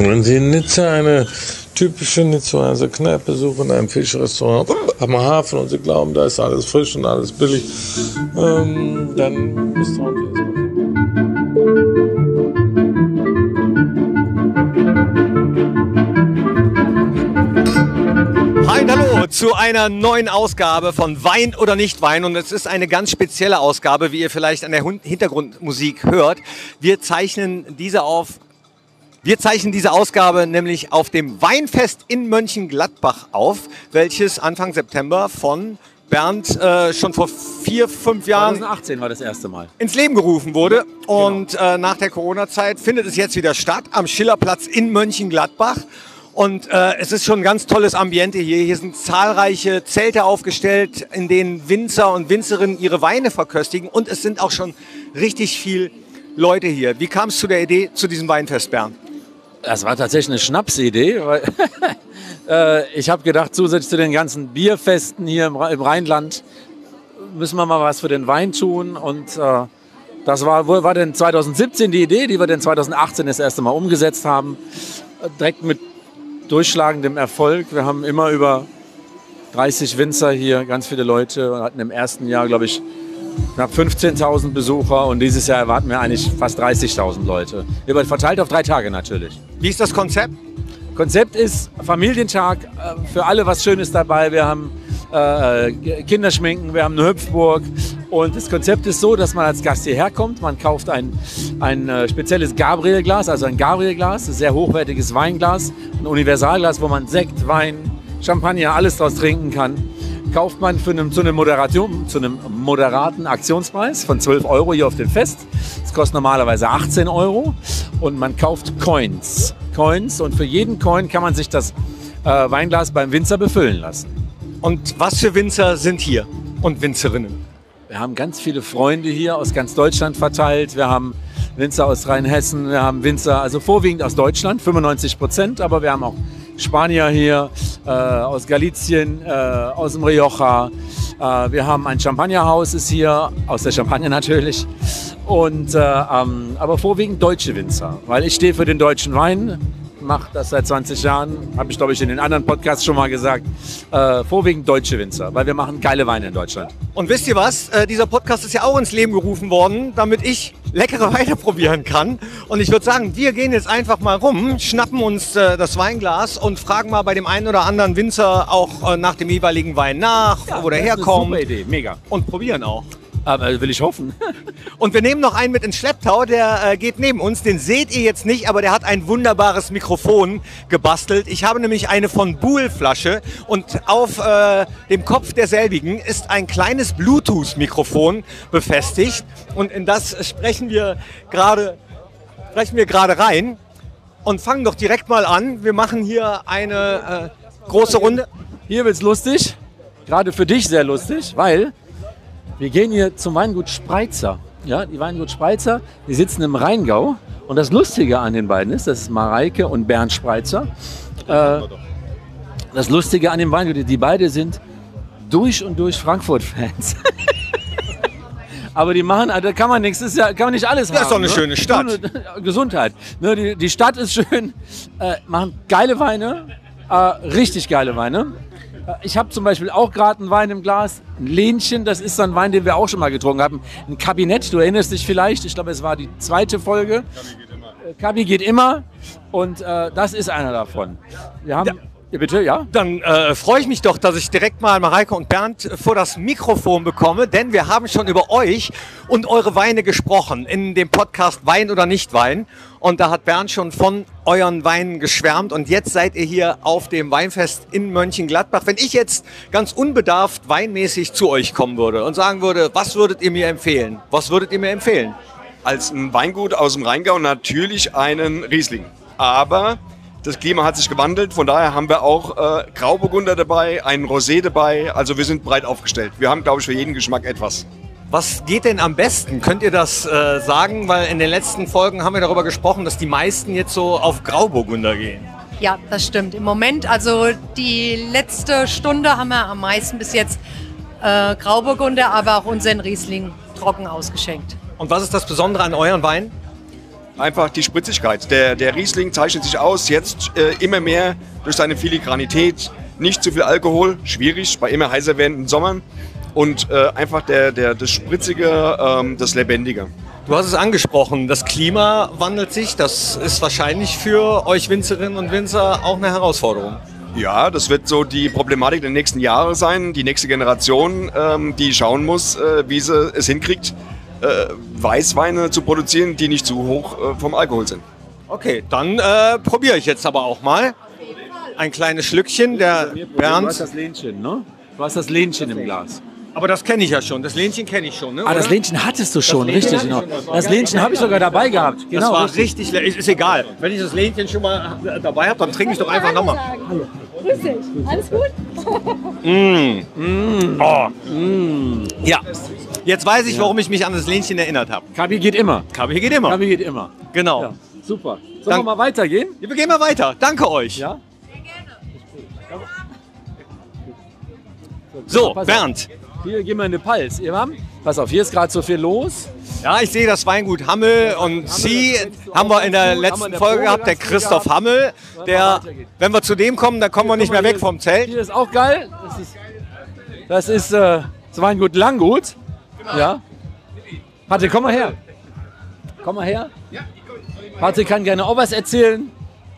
Wenn Sie in Nizza eine typische Nizzaer Kneipe suchen, ein Fischrestaurant am Hafen und Sie glauben, da ist alles frisch und alles billig, ähm, dann misstrauen Sie uns. Hallo zu einer neuen Ausgabe von Wein oder nicht Wein und es ist eine ganz spezielle Ausgabe, wie ihr vielleicht an der Hintergrundmusik hört. Wir zeichnen diese auf wir zeichnen diese Ausgabe nämlich auf dem Weinfest in Mönchengladbach auf, welches Anfang September von Bernd äh, schon vor vier, fünf Jahren 2018 war das erste Mal. ins Leben gerufen wurde. Und äh, nach der Corona-Zeit findet es jetzt wieder statt am Schillerplatz in Mönchengladbach. Und äh, es ist schon ein ganz tolles Ambiente hier. Hier sind zahlreiche Zelte aufgestellt, in denen Winzer und Winzerinnen ihre Weine verköstigen. Und es sind auch schon richtig viel Leute hier. Wie kam es zu der Idee zu diesem Weinfest, Bernd? Das war tatsächlich eine Schnapsidee, weil äh, ich habe gedacht, zusätzlich zu den ganzen Bierfesten hier im, im Rheinland müssen wir mal was für den Wein tun. Und äh, das war, war denn 2017 die Idee, die wir dann 2018 das erste Mal umgesetzt haben. Direkt mit durchschlagendem Erfolg. Wir haben immer über 30 Winzer hier, ganz viele Leute und hatten im ersten Jahr, glaube ich, knapp 15.000 Besucher und dieses Jahr erwarten wir eigentlich fast 30.000 Leute. Über, verteilt auf drei Tage natürlich. Wie ist das Konzept? Konzept ist Familientag, äh, für alle was Schönes dabei. Wir haben äh, Kinderschminken, wir haben eine Hüpfburg. Und das Konzept ist so, dass man als Gast hierher kommt. Man kauft ein, ein äh, spezielles Gabriel-Glas, also ein Gabriel-Glas, ein sehr hochwertiges Weinglas, ein Universalglas, wo man Sekt, Wein, Champagner, alles draus trinken kann. Kauft man für einen, zu, einem Moderation, zu einem moderaten Aktionspreis von 12 Euro hier auf dem Fest. Das kostet normalerweise 18 Euro. Und man kauft Coins. Coins und für jeden Coin kann man sich das äh, Weinglas beim Winzer befüllen lassen. Und was für Winzer sind hier und Winzerinnen? Wir haben ganz viele Freunde hier aus ganz Deutschland verteilt. Wir haben Winzer aus Rheinhessen, wir haben Winzer, also vorwiegend aus Deutschland, 95 Prozent, aber wir haben auch Spanier hier, äh, aus Galizien, äh, aus dem Rioja. Äh, wir haben ein Champagnerhaus ist hier, aus der Champagne natürlich. Und, äh, ähm, aber vorwiegend deutsche Winzer, weil ich stehe für den deutschen Wein, mache das seit 20 Jahren, habe ich glaube ich in den anderen Podcasts schon mal gesagt. Äh, vorwiegend deutsche Winzer, weil wir machen geile Weine in Deutschland. Und wisst ihr was? Äh, dieser Podcast ist ja auch ins Leben gerufen worden, damit ich leckere Weine probieren kann. Und ich würde sagen, wir gehen jetzt einfach mal rum, schnappen uns äh, das Weinglas und fragen mal bei dem einen oder anderen Winzer auch äh, nach dem jeweiligen Wein nach, wo der herkommt. Super Idee, mega. Und probieren auch. Aber will ich hoffen. Und wir nehmen noch einen mit ins Schlepptau, der äh, geht neben uns. Den seht ihr jetzt nicht, aber der hat ein wunderbares Mikrofon gebastelt. Ich habe nämlich eine von Buhl Flasche und auf äh, dem Kopf derselbigen ist ein kleines Bluetooth-Mikrofon befestigt. Und in das sprechen wir gerade sprechen wir gerade rein und fangen doch direkt mal an. Wir machen hier eine äh, große Runde. Hier wird's lustig. Gerade für dich sehr lustig, weil wir gehen hier zum Weingut Spreitzer. Ja, die Weingut Spreitzer, die sitzen im Rheingau. Und das Lustige an den beiden ist, das ist Mareike und Bernd Spreitzer. Äh, das Lustige an dem Weingut, die beide sind durch und durch Frankfurt-Fans. Aber die machen, da kann man nichts, das ist ja, kann man nicht alles Ja, haben. ist doch eine ne? schöne Stadt. Nur- Gesundheit. Ne, die, die Stadt ist schön, äh, machen geile Weine, äh, richtig geile Weine. Äh, Ich habe zum Beispiel auch gerade einen Wein im Glas, ein Lähnchen, das ist ein Wein, den wir auch schon mal getrunken haben. Ein Kabinett, du erinnerst dich vielleicht, ich glaube, es war die zweite Folge. Äh, Kabi geht immer und äh, das ist einer davon. Wir haben, ja, bitte, ja? Dann äh, freue ich mich doch, dass ich direkt mal Mareike und Bernd vor das Mikrofon bekomme, denn wir haben schon über euch und eure Weine gesprochen in dem Podcast Wein oder nicht Wein. Und da hat Bernd schon von euren Weinen geschwärmt und jetzt seid ihr hier auf dem Weinfest in Mönchengladbach. Wenn ich jetzt ganz unbedarft weinmäßig zu euch kommen würde und sagen würde, was würdet ihr mir empfehlen? Was würdet ihr mir empfehlen? als ein Weingut aus dem Rheingau natürlich einen Riesling. Aber das Klima hat sich gewandelt, von daher haben wir auch äh, Grauburgunder dabei, einen Rosé dabei. Also wir sind breit aufgestellt. Wir haben, glaube ich, für jeden Geschmack etwas. Was geht denn am besten? Könnt ihr das äh, sagen? Weil in den letzten Folgen haben wir darüber gesprochen, dass die meisten jetzt so auf Grauburgunder gehen. Ja, das stimmt. Im Moment, also die letzte Stunde haben wir am meisten bis jetzt äh, Grauburgunder, aber auch unseren Riesling trocken ausgeschenkt. Und was ist das Besondere an euren Weinen? Einfach die Spritzigkeit. Der, der Riesling zeichnet sich aus, jetzt äh, immer mehr durch seine Filigranität. Nicht zu viel Alkohol, schwierig bei immer heißer werdenden Sommern. Und äh, einfach der, der, das Spritzige, ähm, das Lebendige. Du hast es angesprochen, das Klima wandelt sich. Das ist wahrscheinlich für euch Winzerinnen und Winzer auch eine Herausforderung. Ja, das wird so die Problematik der nächsten Jahre sein. Die nächste Generation, ähm, die schauen muss, äh, wie sie es hinkriegt, äh, Weißweine zu produzieren, die nicht zu hoch äh, vom Alkohol sind. Okay, dann äh, probiere ich jetzt aber auch mal. Ein kleines Schlückchen, der Du hast Bernd. das Lähnchen, ne? Du hast das Lähnchen im Glas. Aber das kenne ich ja schon. Das Lähnchen kenne ich schon, ne? Ah, das? Lähnchen hattest du schon, Lähnchen richtig, hatte ich genau. schon. Das Lähnchen habe ich sogar dabei gehabt. Das Genau, war richtig. richtig, ist, egal. Wenn ich das Lähnchen schon mal äh, dabei habe, dann trinke ich doch einfach nochmal. Hallo. Grüß dich. Alles gut? Ja. Jetzt weiß ich, warum ich mich an das Lähnchen erinnert habe. Kabi geht immer. Kabi geht immer. Kabi geht immer. Genau. Ja, super. Sollen Dank- wir mal weitergehen? Wir gehen mal weiter. Danke euch. Ja? So, Pass auf. Bernd. Hier gehen wir in den Pals. Ihr haben? Pass auf, hier ist gerade so viel los. Ja, ich sehe das Weingut Hammel und Sie haben wir in der letzten Folge gehabt, der Christoph. Hammel, der, wenn wir zu dem kommen, dann kommen wir nicht mehr weg vom Zelt. Hier ist auch geil. Das ist, das ist äh, das Weingut Langgut. Ja. Patrick, komm mal her. Komm mal her. Patrick kann gerne auch was erzählen.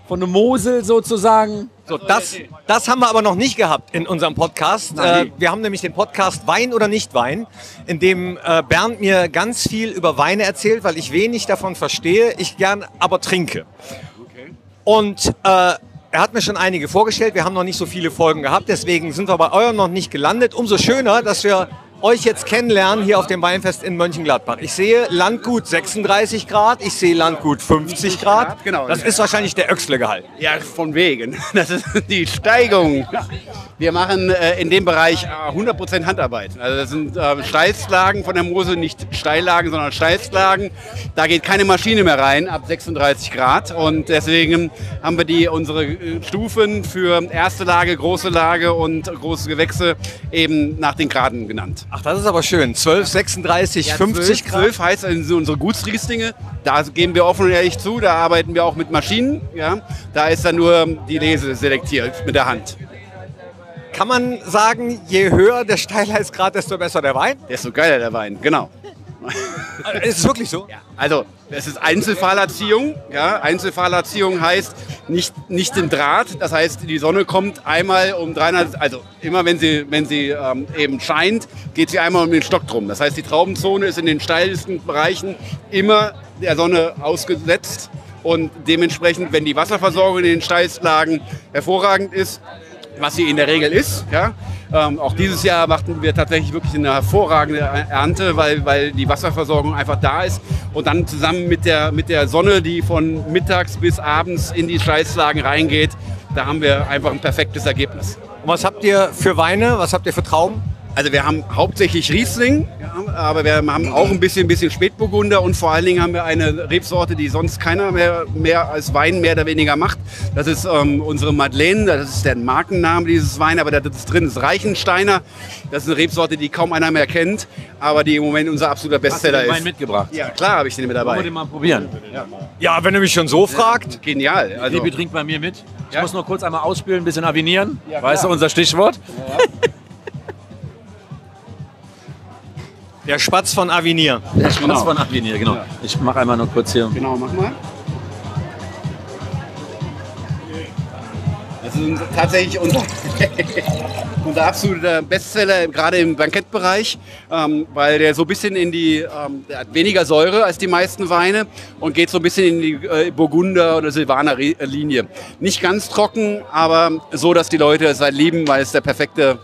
Von der Mosel sozusagen. So, das, das haben wir aber noch nicht gehabt in unserem Podcast. Äh, wir haben nämlich den Podcast Wein oder nicht Wein, in dem äh, Bernd mir ganz viel über Weine erzählt, weil ich wenig davon verstehe, ich gern aber trinke. Und äh, er hat mir schon einige vorgestellt, wir haben noch nicht so viele Folgen gehabt, deswegen sind wir bei eurem noch nicht gelandet. Umso schöner, dass wir euch jetzt kennenlernen hier auf dem Weinfest in Mönchengladbach. Ich sehe Landgut 36 Grad, ich sehe Landgut 50 Grad. genau. Das ist wahrscheinlich der Öxle-Gehalt. Ja, von wegen. Das ist die Steigung. Wir machen äh, in dem Bereich äh, 100% Handarbeit. Also das sind äh, Steißlagen von der Mosel, nicht Steillagen, sondern Steißlagen. Da geht keine Maschine mehr rein ab 36 Grad und deswegen haben wir die unsere äh, Stufen für erste Lage, große Lage und große Gewächse eben nach den Graden genannt. Ach, das ist aber schön. 12, 36, 50 Grad. 12 heißt also unsere Gutsrieslinge. Da geben wir offen und ehrlich zu. Da arbeiten wir auch mit Maschinen. Ja. Da ist dann nur die Lese selektiert mit der Hand. Kann man sagen, je höher der Steilheitsgrad, desto besser der Wein? Desto geiler der Wein, genau. Äh, Ist es wirklich so? Also, es ist Einzelfahlerziehung. Ja. Einzelfahlerziehung heißt nicht, nicht im Draht. Das heißt, die Sonne kommt einmal um 300, also immer wenn sie, wenn sie ähm, eben scheint, geht sie einmal um den Stock drum. Das heißt, die Traubenzone ist in den steilsten Bereichen immer der Sonne ausgesetzt. Und dementsprechend, wenn die Wasserversorgung in den Steillagen hervorragend ist, was sie in der Regel ist. Ja? Ähm, auch dieses Jahr machten wir tatsächlich wirklich eine hervorragende Ernte, weil, weil die Wasserversorgung einfach da ist. Und dann zusammen mit der, mit der Sonne, die von mittags bis abends in die Scheißlagen reingeht, da haben wir einfach ein perfektes Ergebnis. Und was habt ihr für Weine? Was habt ihr für Trauben? Also wir haben hauptsächlich Riesling, ja, aber wir haben auch ein bisschen, bisschen Spätburgunder und vor allen Dingen haben wir eine Rebsorte, die sonst keiner mehr, mehr als Wein mehr oder weniger macht. Das ist ähm, unsere Madeleine, das ist der Markenname dieses Wein, aber ist drin ist Reichensteiner. Das ist eine Rebsorte, die kaum einer mehr kennt, aber die im Moment unser absoluter Hast du Bestseller den Wein ist. mitgebracht? Ja, klar habe ich den mit Wollen wir dabei. den mal probieren? Ja, wenn ihr mich schon so fragt. Genial. Also, Liebe trinkt bei mir mit. Ich Ja. muss nur kurz einmal ausspülen, ein bisschen avinieren. Ja, weißt du, unser Stichwort? Der Spatz von Avenir. Der Spaß Genau. von avinieren, genau. Ich mache einmal nur kurz hier. Genau, mach mal. Das ist tatsächlich unser, unser absoluter Bestseller, gerade im Bankettbereich, ähm, weil der so ein bisschen in die, ähm, der hat weniger Säure als die meisten Weine und geht so ein bisschen in die äh, Burgunder- oder Silvaner-Linie. Nicht ganz trocken, aber so, dass die Leute es halt lieben, weil es der perfekte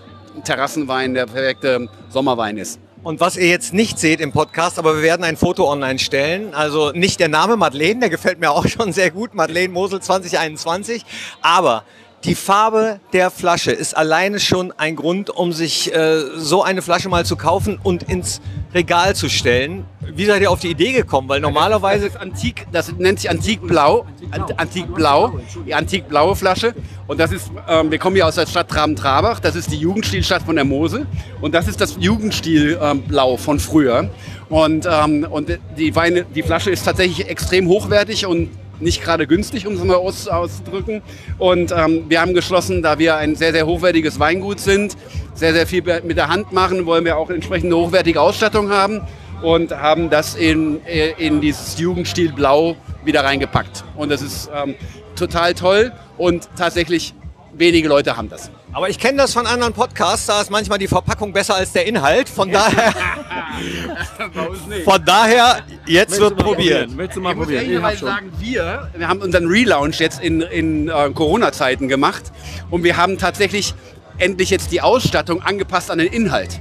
Terrassenwein, der perfekte Sommerwein ist. Und was ihr jetzt nicht seht im Podcast, aber wir werden ein Foto online stellen. Also nicht der Name Madeleine, der gefällt mir auch schon sehr gut, Madeleine Mosel 2021. Aber die Farbe der Flasche ist alleine schon ein Grund, um sich äh, so eine Flasche mal zu kaufen und ins Regal zu stellen. Wie seid ihr auf die Idee gekommen? Weil normalerweise Das ist antik, das nennt sich Antikblau. Ant- Antikblau, die antikblaue Flasche. Und das ist, ähm, wir kommen hier aus der Stadt Traben-Trabach. Das ist die Jugendstilstadt von der Mosel. Und das ist das Jugendstilblau ähm, von früher. Und, ähm, und die, Weine, die Flasche ist tatsächlich extrem hochwertig und nicht gerade günstig, um es mal aus, auszudrücken. Und ähm, wir haben geschlossen, da wir ein sehr, sehr hochwertiges Weingut sind, sehr, sehr viel mit der Hand machen, wollen wir auch entsprechende hochwertige Ausstattung haben und haben das in, äh, in dieses Jugendstil Blau wieder reingepackt. Und das ist ähm, total toll und tatsächlich wenige Leute haben das. Aber ich kenne das von anderen Podcasts, da ist manchmal die Verpackung besser als der Inhalt. Von daher, von daher jetzt wird probiert. Möchtest du mal Ich muss probieren? Ich schon. sagen, wir, wir haben unseren Relaunch jetzt in, in äh, Corona-Zeiten gemacht und wir haben tatsächlich endlich jetzt die Ausstattung angepasst an den Inhalt.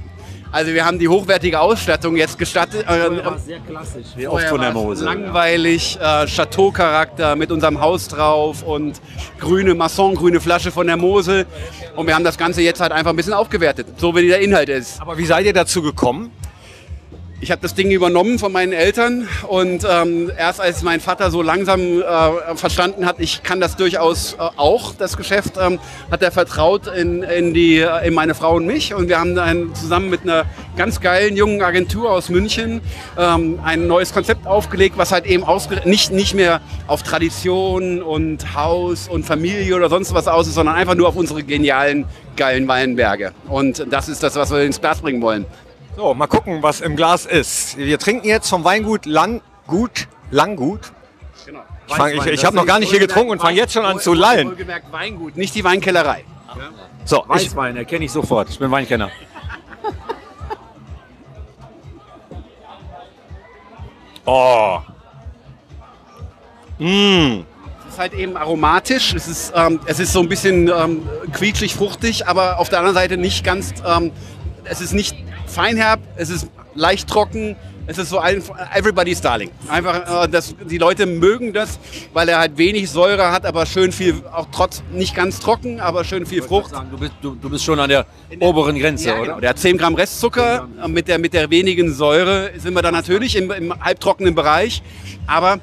Also wir haben die hochwertige Ausstattung jetzt gestattet. Äh, war sehr klassisch, wie oft Vorher von der war's Mose. Langweilig, äh, Chateau-Charakter mit unserem Haus drauf und grüne Masson, grüne Flasche von der Mosel. Und wir haben das Ganze jetzt halt einfach ein bisschen aufgewertet, so wie der Inhalt ist. Aber wie seid ihr dazu gekommen? Ich habe das Ding übernommen von meinen Eltern und ähm, erst als mein Vater so langsam äh, verstanden hat, ich kann das durchaus äh, auch, das Geschäft, ähm, hat er vertraut in, in, die, in meine Frau und mich und wir haben dann zusammen mit einer ganz geilen jungen Agentur aus München ähm, ein neues Konzept aufgelegt, was halt eben nicht, nicht mehr auf Tradition und Haus und Familie oder sonst was aus ist, sondern einfach nur auf unsere genialen, geilen Weinberge. Und das ist das, was wir ins Glas bringen wollen. So, mal gucken, was im Glas ist. Wir trinken jetzt vom Weingut Langgut. Langgut. Genau. Ich, fang- ich, ich habe noch gar nicht hier getrunken und fange jetzt schon an zu lallen. Wohlgemerkt Weingut, nicht die Weinkellerei. So, ich, Weißwein, erkenne ich sofort. Ich bin Weinkenner. oh. Mm. Es ist halt eben aromatisch, es ist, ähm, es ist so ein bisschen ähm, quietschig, fruchtig, aber auf der anderen Seite nicht ganz, ähm, es ist nicht feinherb, es ist leicht trocken, es ist so ein everybody's darling. Einfach, äh, das, die Leute mögen das, weil er halt wenig Säure hat, aber schön viel, auch trotz, nicht ganz trocken, aber schön viel Frucht. Sagen, du, bist, du, du bist schon an der oberen Grenze, Ja, oder? genau. Der hat 10 Gramm Restzucker. Mit der, mit der wenigen Säure sind wir dann natürlich im, im halbtrockenen Bereich. Aber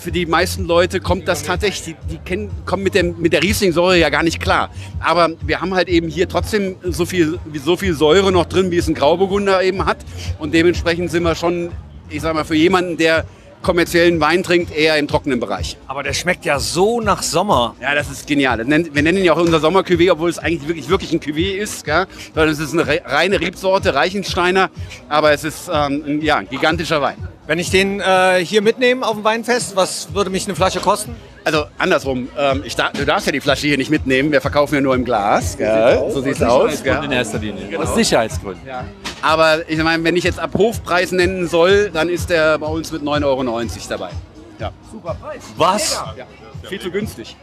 für die meisten Leute kommt das tatsächlich, die, kennen, kommen mit, dem, mit der Riesling-Säure ja gar nicht klar. Aber wir haben halt eben hier trotzdem so viel, so viel Säure noch drin, wie es ein Grauburgunder eben hat. Und dementsprechend sind wir schon, ich sag mal, für jemanden, der kommerziellen Wein trinkt, eher im trockenen Bereich. Aber der schmeckt ja so nach Sommer. Ja, das ist genial. Wir nennen ihn ja auch unser Sommer-Cuvée, obwohl es eigentlich wirklich, wirklich ein Cuvée ist. Gell? Sondern es ist eine re- reine Rebsorte, Reichensteiner, aber es ist ähm, ja, ein gigantischer Wein. Wenn ich den äh, hier mitnehme auf dem Weinfest, was würde mich eine Flasche kosten? Also andersrum, ähm, ich dar du darfst ja die Flasche hier nicht mitnehmen, wir verkaufen ja nur im Glas. Gell? So sieht es aus. Sicherheitsgrund Gell? in erster Linie. Aus Sicherheitsgründen. Aber ich meine, wenn ich jetzt ab Hofpreis nennen soll, dann ist der bei uns mit 9,90 Euro dabei. Ja. Was? ja. Viel zu günstig.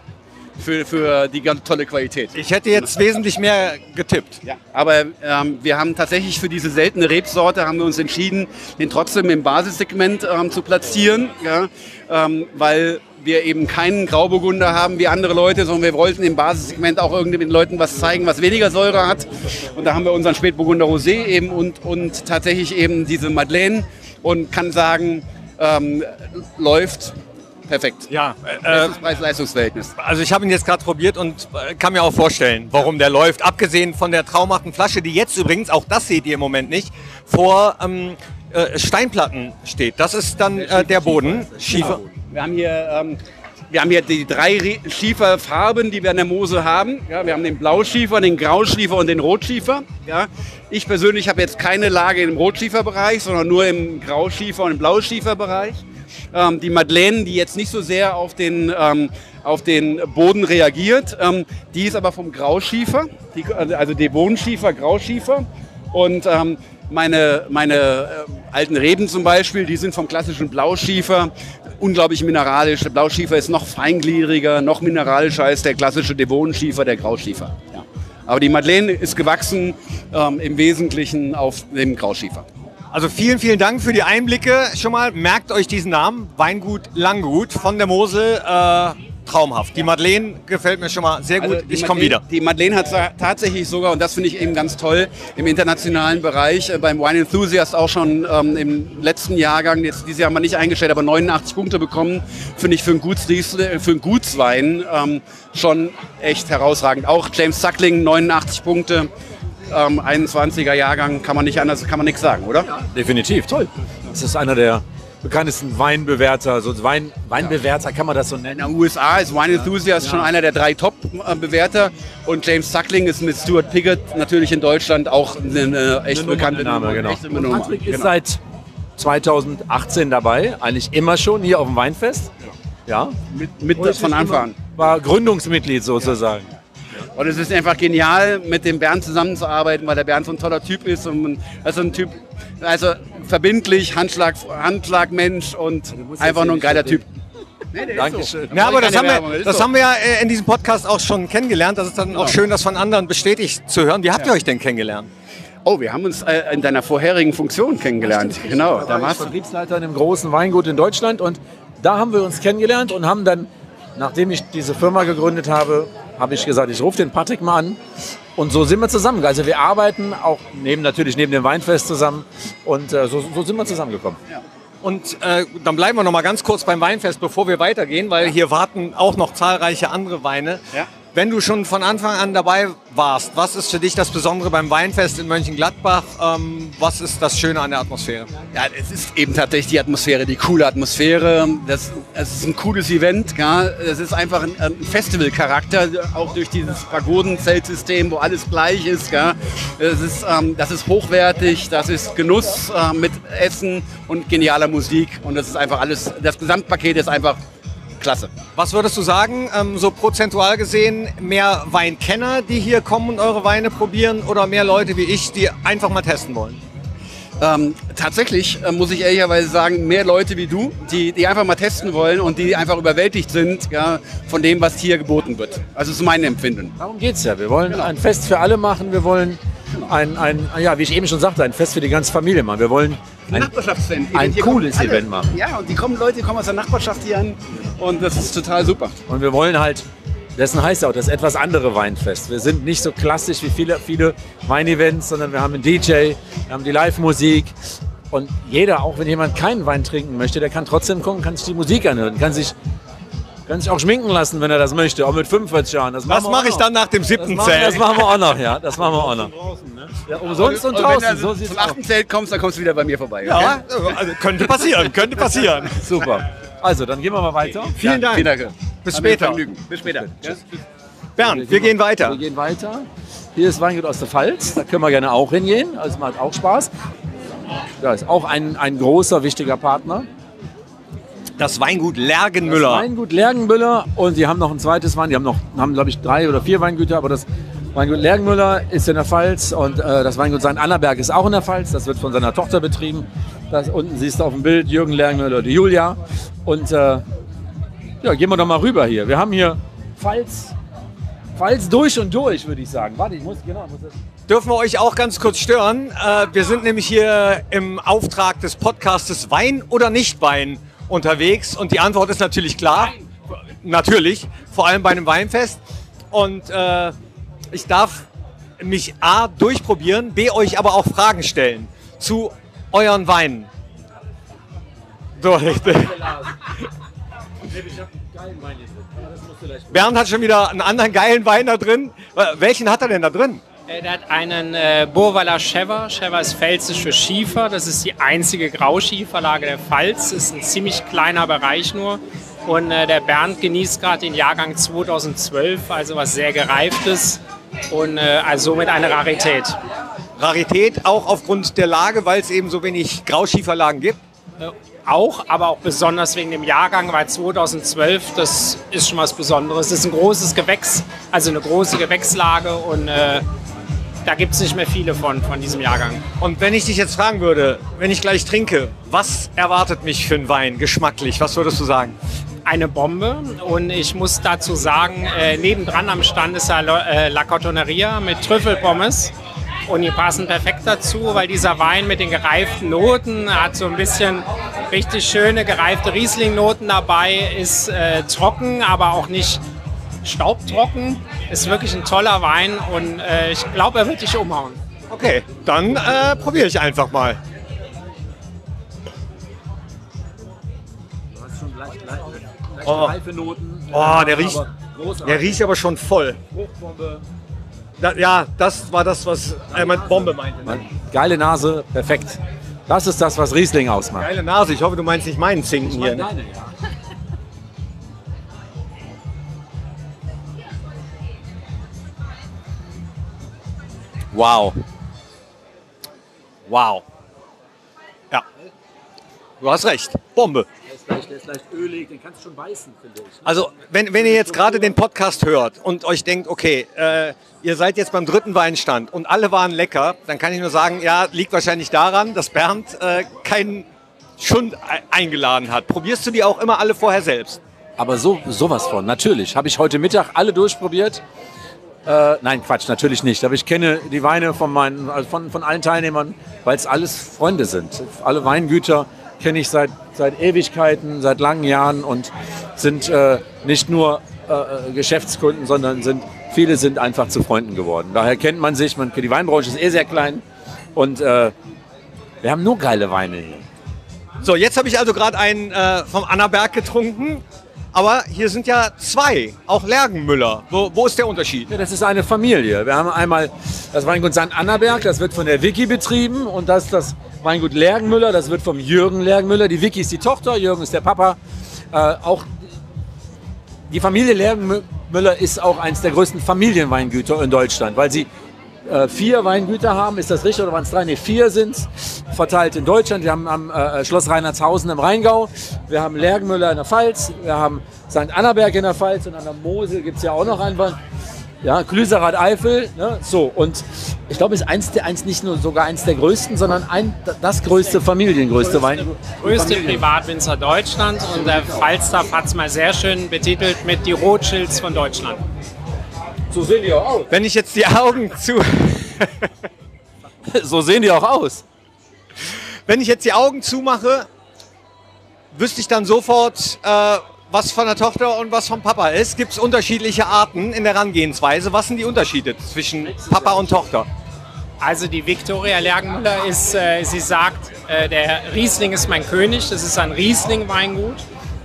Für, für die ganz tolle Qualität. Ich hätte jetzt wesentlich mehr getippt. Ja, aber ähm, wir haben tatsächlich für diese seltene Rebsorte haben wir uns entschieden, den trotzdem im Basissegment ähm, zu platzieren, ja, ähm, weil wir eben keinen Grauburgunder haben wie andere Leute, sondern wir wollten im Basissegment auch irgendwie den Leuten was zeigen, was weniger Säure hat. Und da haben wir unseren Spätburgunder Rosé eben und, und tatsächlich eben diese Madeleine und kann sagen, ähm, läuft perfekt. Ja, äh, Preis-Leistungsverhältnis. also ich habe ihn jetzt gerade probiert und äh, kann mir auch vorstellen, warum der läuft. Abgesehen von der traumhaften Flasche, die jetzt übrigens, auch das seht ihr im Moment nicht, vor ähm, äh, Steinplatten steht. Das ist dann äh, der Boden. Schiefer. Wir haben hier, ähm, wir haben hier die drei Re Schieferfarben, die wir in der Mose haben. Ja, wir haben den Blauschiefer, den Grauschiefer und den Rotschiefer. Ja. Ich persönlich habe jetzt keine Lage im Rotschieferbereich, sondern nur im Grauschiefer und im Blauschieferbereich. Ähm, die Madeleine, die jetzt nicht so sehr auf den, ähm, auf den Boden reagiert, ähm, die ist aber vom Grauschiefer, die, also Devonschiefer, Grauschiefer. Und ähm, meine, meine äh, alten Reben zum Beispiel, die sind vom klassischen Blauschiefer, unglaublich mineralisch. Der Blauschiefer ist noch feingliedriger, noch mineralischer als der klassische Devonschiefer, der Grauschiefer. Ja. Aber die Madeleine ist gewachsen ähm, im Wesentlichen auf dem Grauschiefer. Also vielen, vielen Dank für die Einblicke. Schon mal merkt euch diesen Namen, Weingut Langgut von der Mosel. Äh, traumhaft. Die Madeleine gefällt mir schon mal sehr gut. Also ich komme wieder. Die Madeleine hat tatsächlich sogar, und das finde ich eben ganz toll, im internationalen Bereich äh, beim Wine Enthusiast auch schon ähm, im letzten Jahrgang, jetzt dieses Jahr haben wir nicht eingestellt, aber 89 Punkte bekommen, finde ich für einen, Gutsriesling, für einen Gutswein ähm, schon echt herausragend. Auch James Suckling 89 Punkte, ähm, 21er Jahrgang, kann man nicht anders, kann man nichts sagen, oder? Definitiv, toll. Das ist einer der bekanntesten Weinbewerter, so Wein, Weinbewerter kann man das so In nennen. den USA ist Wine Enthusiast schon einer der drei Top-Bewerter und James Suckling ist mit Stuart Piggott natürlich in Deutschland auch eine echt Eine bekannte Name, genau. Nummer. Patrick ist Genau. seit 2018 dabei, eigentlich immer schon hier auf dem Weinfest. Ja, mit, mit Und von Anfang an. War Gründungsmitglied sozusagen. Und es ist einfach genial, mit dem Bernd zusammenzuarbeiten, weil der Bernd so ein toller Typ ist und man- also ein Typ, also verbindlich, Handschlag, Handschlagmensch und einfach nur ein geiler Typ. Nee, Dankeschön. So. Ja, aber das haben, wir, das so. haben wir ja in diesem Podcast auch schon kennengelernt. Das ist dann auch schön, das von anderen bestätigt zu hören. Wie habt ihr euch denn kennengelernt? Oh, wir haben uns äh, in deiner vorherigen Funktion kennengelernt. Genau, da war warst du. Vertriebsleiter in einem großen Weingut in Deutschland und da haben wir uns kennengelernt und haben dann, nachdem ich diese Firma gegründet habe, habe ich gesagt, ich rufe den Patrick mal an und so sind wir zusammen. Also wir arbeiten auch neben natürlich neben dem Weinfest zusammen und äh, so, so sind wir zusammengekommen. Und äh, dann bleiben wir noch mal ganz kurz beim Weinfest, bevor wir weitergehen, weil hier warten auch noch zahlreiche andere Weine. Ja. Wenn du schon von Anfang an dabei warst, was ist für dich das Besondere beim Weinfest in Mönchengladbach? Ähm, was ist das Schöne an der Atmosphäre? Ja, es ist eben tatsächlich die Atmosphäre, die coole Atmosphäre. Das, es ist ein cooles Event. Ja. Es ist einfach ein, ein Festivalcharakter, auch durch dieses Pagodenzeltsystem, wo alles gleich ist. Ja. Es ist, ähm, das ist hochwertig, das ist Genuss äh, mit Essen und genialer Musik. Und das ist einfach alles, das Gesamtpaket ist einfach klasse. Was würdest du sagen, ähm, so prozentual gesehen, mehr Weinkenner, die hier kommen und eure Weine probieren oder mehr Leute wie ich, die einfach mal testen wollen? Ähm, tatsächlich äh, muss ich ehrlicherweise sagen, mehr Leute wie du, die, die einfach mal testen wollen und die einfach überwältigt sind ja, von dem, was hier geboten wird. Also das ist mein Empfinden. Darum geht es ja. Wir wollen ein Fest für alle machen. Wir wollen ein, ein, ja, wie ich eben schon sagte, ein Fest für die ganze Familie machen. Wir wollen ein, ein Hier cooles Event machen. Ja, und die kommen Leute, die kommen aus der Nachbarschaft hier an und das ist total super. Und wir wollen halt, dessen heißt ja auch das etwas andere Weinfest. Wir sind nicht so klassisch wie viele, viele Weinevents, sondern wir haben einen DJ, wir haben die Live-Musik. Und jeder, auch wenn jemand keinen Wein trinken möchte, der kann trotzdem kommen, kann sich die Musik anhören, kann sich, kann sich auch schminken lassen, wenn er das möchte, auch mit 45 Jahren. Das wir mache ich noch. dann nach dem Das siebten machen, das Zelt? machen wir auch noch, ja. Das machen wir auch noch. Ja, umsonst und wenn draußen, du so zum achten Zelt kommst, dann kommst du wieder bei mir vorbei. Ja, also könnte passieren, könnte passieren. Super. Also, dann gehen wir mal weiter. Vielen Dank. Vielen Dank. Bis Hat mir später. Bis später. Ja. Bernd, wir gehen weiter. Wir gehen weiter. Hier ist Weingut aus der Pfalz. Da können wir gerne auch hingehen. Also macht auch Spaß. Da ist auch ein, ein großer, wichtiger Partner. Das Weingut Das Lergenmüller. Weingut Lergenmüller. Und die haben noch ein zweites Wein. Die haben noch, haben, glaube ich, drei oder vier Weingüter. Aber das Weingut Lergenmüller ist in der Pfalz. Und äh, das Weingut St. Annaberg ist auch in der Pfalz. Das wird von seiner Tochter betrieben. Das unten siehst du auf dem Bild Jürgen Lergenmüller, die Julia. Und äh, ja, gehen wir doch mal rüber hier. Wir haben hier Pfalz. Pfalz durch und durch, würde ich sagen. Warte, ich muss, genau, muss das. Dürfen wir euch auch ganz kurz stören? Äh, wir sind nämlich hier im Auftrag des Podcastes Wein oder nicht Wein unterwegs. Und die Antwort ist natürlich klar. Natürlich, vor allem bei einem Weinfest. Und äh, ich darf mich A durchprobieren, B euch aber auch Fragen stellen zu euren Weinen. So, richtig. Bernd hat schon wieder einen anderen geilen Wein da drin. Äh, Welchen hat er denn da drin? Äh, Der hat einen äh, Burwaler Chever. Chever ist pfälzisch für Schiefer. Das ist die einzige Grauschieferlage der Pfalz. Ist ein ziemlich kleiner Bereich nur. Und äh, der Bernd genießt gerade den Jahrgang 2012, also was sehr gereiftes und äh, also somit eine Rarität. Rarität auch aufgrund der Lage, weil es eben so wenig Grauschieferlagen gibt. Auch, aber auch besonders wegen dem Jahrgang, weil 2012, das ist schon was Besonderes. Das ist ein großes Gewächs, also eine große Gewächslage und äh, da gibt es nicht mehr viele von, von diesem Jahrgang. Und wenn ich dich jetzt fragen würde, wenn ich gleich trinke, was erwartet mich für einen Wein, geschmacklich? Was würdest du sagen? eine Bombe. Und ich muss dazu sagen, äh, nebendran am Stand ist ja äh, La Cotoneria mit Trüffelpommes. Und die passen perfekt dazu, weil dieser Wein mit den gereiften Noten hat so ein bisschen richtig schöne gereifte Riesling-Noten dabei. Ist äh, trocken, aber auch nicht staubtrocken. Ist wirklich ein toller Wein und äh, ich glaube, er wird dich umhauen. Okay, dann äh, probiere ich einfach mal. Oh. reife Noten. Oh, der riecht, der riecht aber schon voll. Da, ja, das war das, was er mit Bombe meinte. ne? Geile Nase, perfekt. Das ist das, was Riesling ausmacht. Geile Nase, ich hoffe, du meinst nicht meinen Zinken hier. Ne? Deine, ja. Wow. Wow. Ja. Du hast recht. Bombe. Der ist, leicht, der ist leicht ölig, den kannst du schon beißen, finde ich. Also, wenn, wenn ihr jetzt gerade den Podcast hört und euch denkt, okay, äh, ihr seid jetzt beim dritten Weinstand und alle waren lecker, dann kann ich nur sagen, ja, liegt wahrscheinlich daran, dass Bernd äh, keinen Schund e- eingeladen hat. Probierst du die auch immer alle vorher selbst? Aber so, sowas von, natürlich. Habe ich heute Mittag alle durchprobiert. Äh, nein, Quatsch, natürlich nicht. Aber ich kenne die Weine von, meinen, also von, von allen Teilnehmern, weil es alles Freunde sind. Alle Weingüter kenne ich seit, seit Ewigkeiten, seit langen Jahren und sind äh, nicht nur äh, Geschäftskunden, sondern sind, viele sind einfach zu Freunden geworden. Daher kennt man sich, man, die Weinbranche ist eh sehr klein und äh, wir haben nur geile Weine hier. So, jetzt habe ich also gerade einen äh, vom Annaberg getrunken. Aber hier sind ja zwei, auch Lergenmüller. Wo, wo ist der Unterschied? Ja, das ist eine Familie. Wir haben einmal das Weingut St. Annaberg, das wird von der Vicky betrieben. Und das ist das Weingut Lergenmüller, das wird vom Jürgen Lergenmüller. Die Vicky ist die Tochter, Jürgen ist der Papa. Äh, auch die Familie Lergenmüller ist auch eines der größten Familienweingüter in Deutschland, weil sie äh, vier Weingüter haben. Ist das richtig oder waren es drei? Ne, vier sind. Verteilt in Deutschland. Wir haben am äh, Schloss Reinhardshausen im Rheingau. Wir haben Lergenmüller in der Pfalz. Wir haben St. Annaberg in der Pfalz. Und an der Mosel gibt es ja auch noch einen. Wein. Ja, Klüserath Eifel. Ne? So, und ich glaube, es ist eins, der, eins nicht nur sogar eins der größten, sondern ein, das größte familiengrößte Weingut. Größte Privatwinzer Deutschlands und der Falstaff hat es mal sehr schön betitelt mit die Rothschilds von Deutschland. So sehen die auch aus. Wenn ich jetzt die Augen zu, So sehen die auch aus. wenn ich jetzt die Augen zumache, wüsste ich dann sofort, äh, was von der Tochter und was vom Papa ist. Gibt es unterschiedliche Arten in der Herangehensweise? Was sind die Unterschiede zwischen Papa und Tochter? Also die Viktoria Lergenmüller ist, äh, sie sagt, äh, der Riesling ist mein König, das ist ein Riesling-Weingut.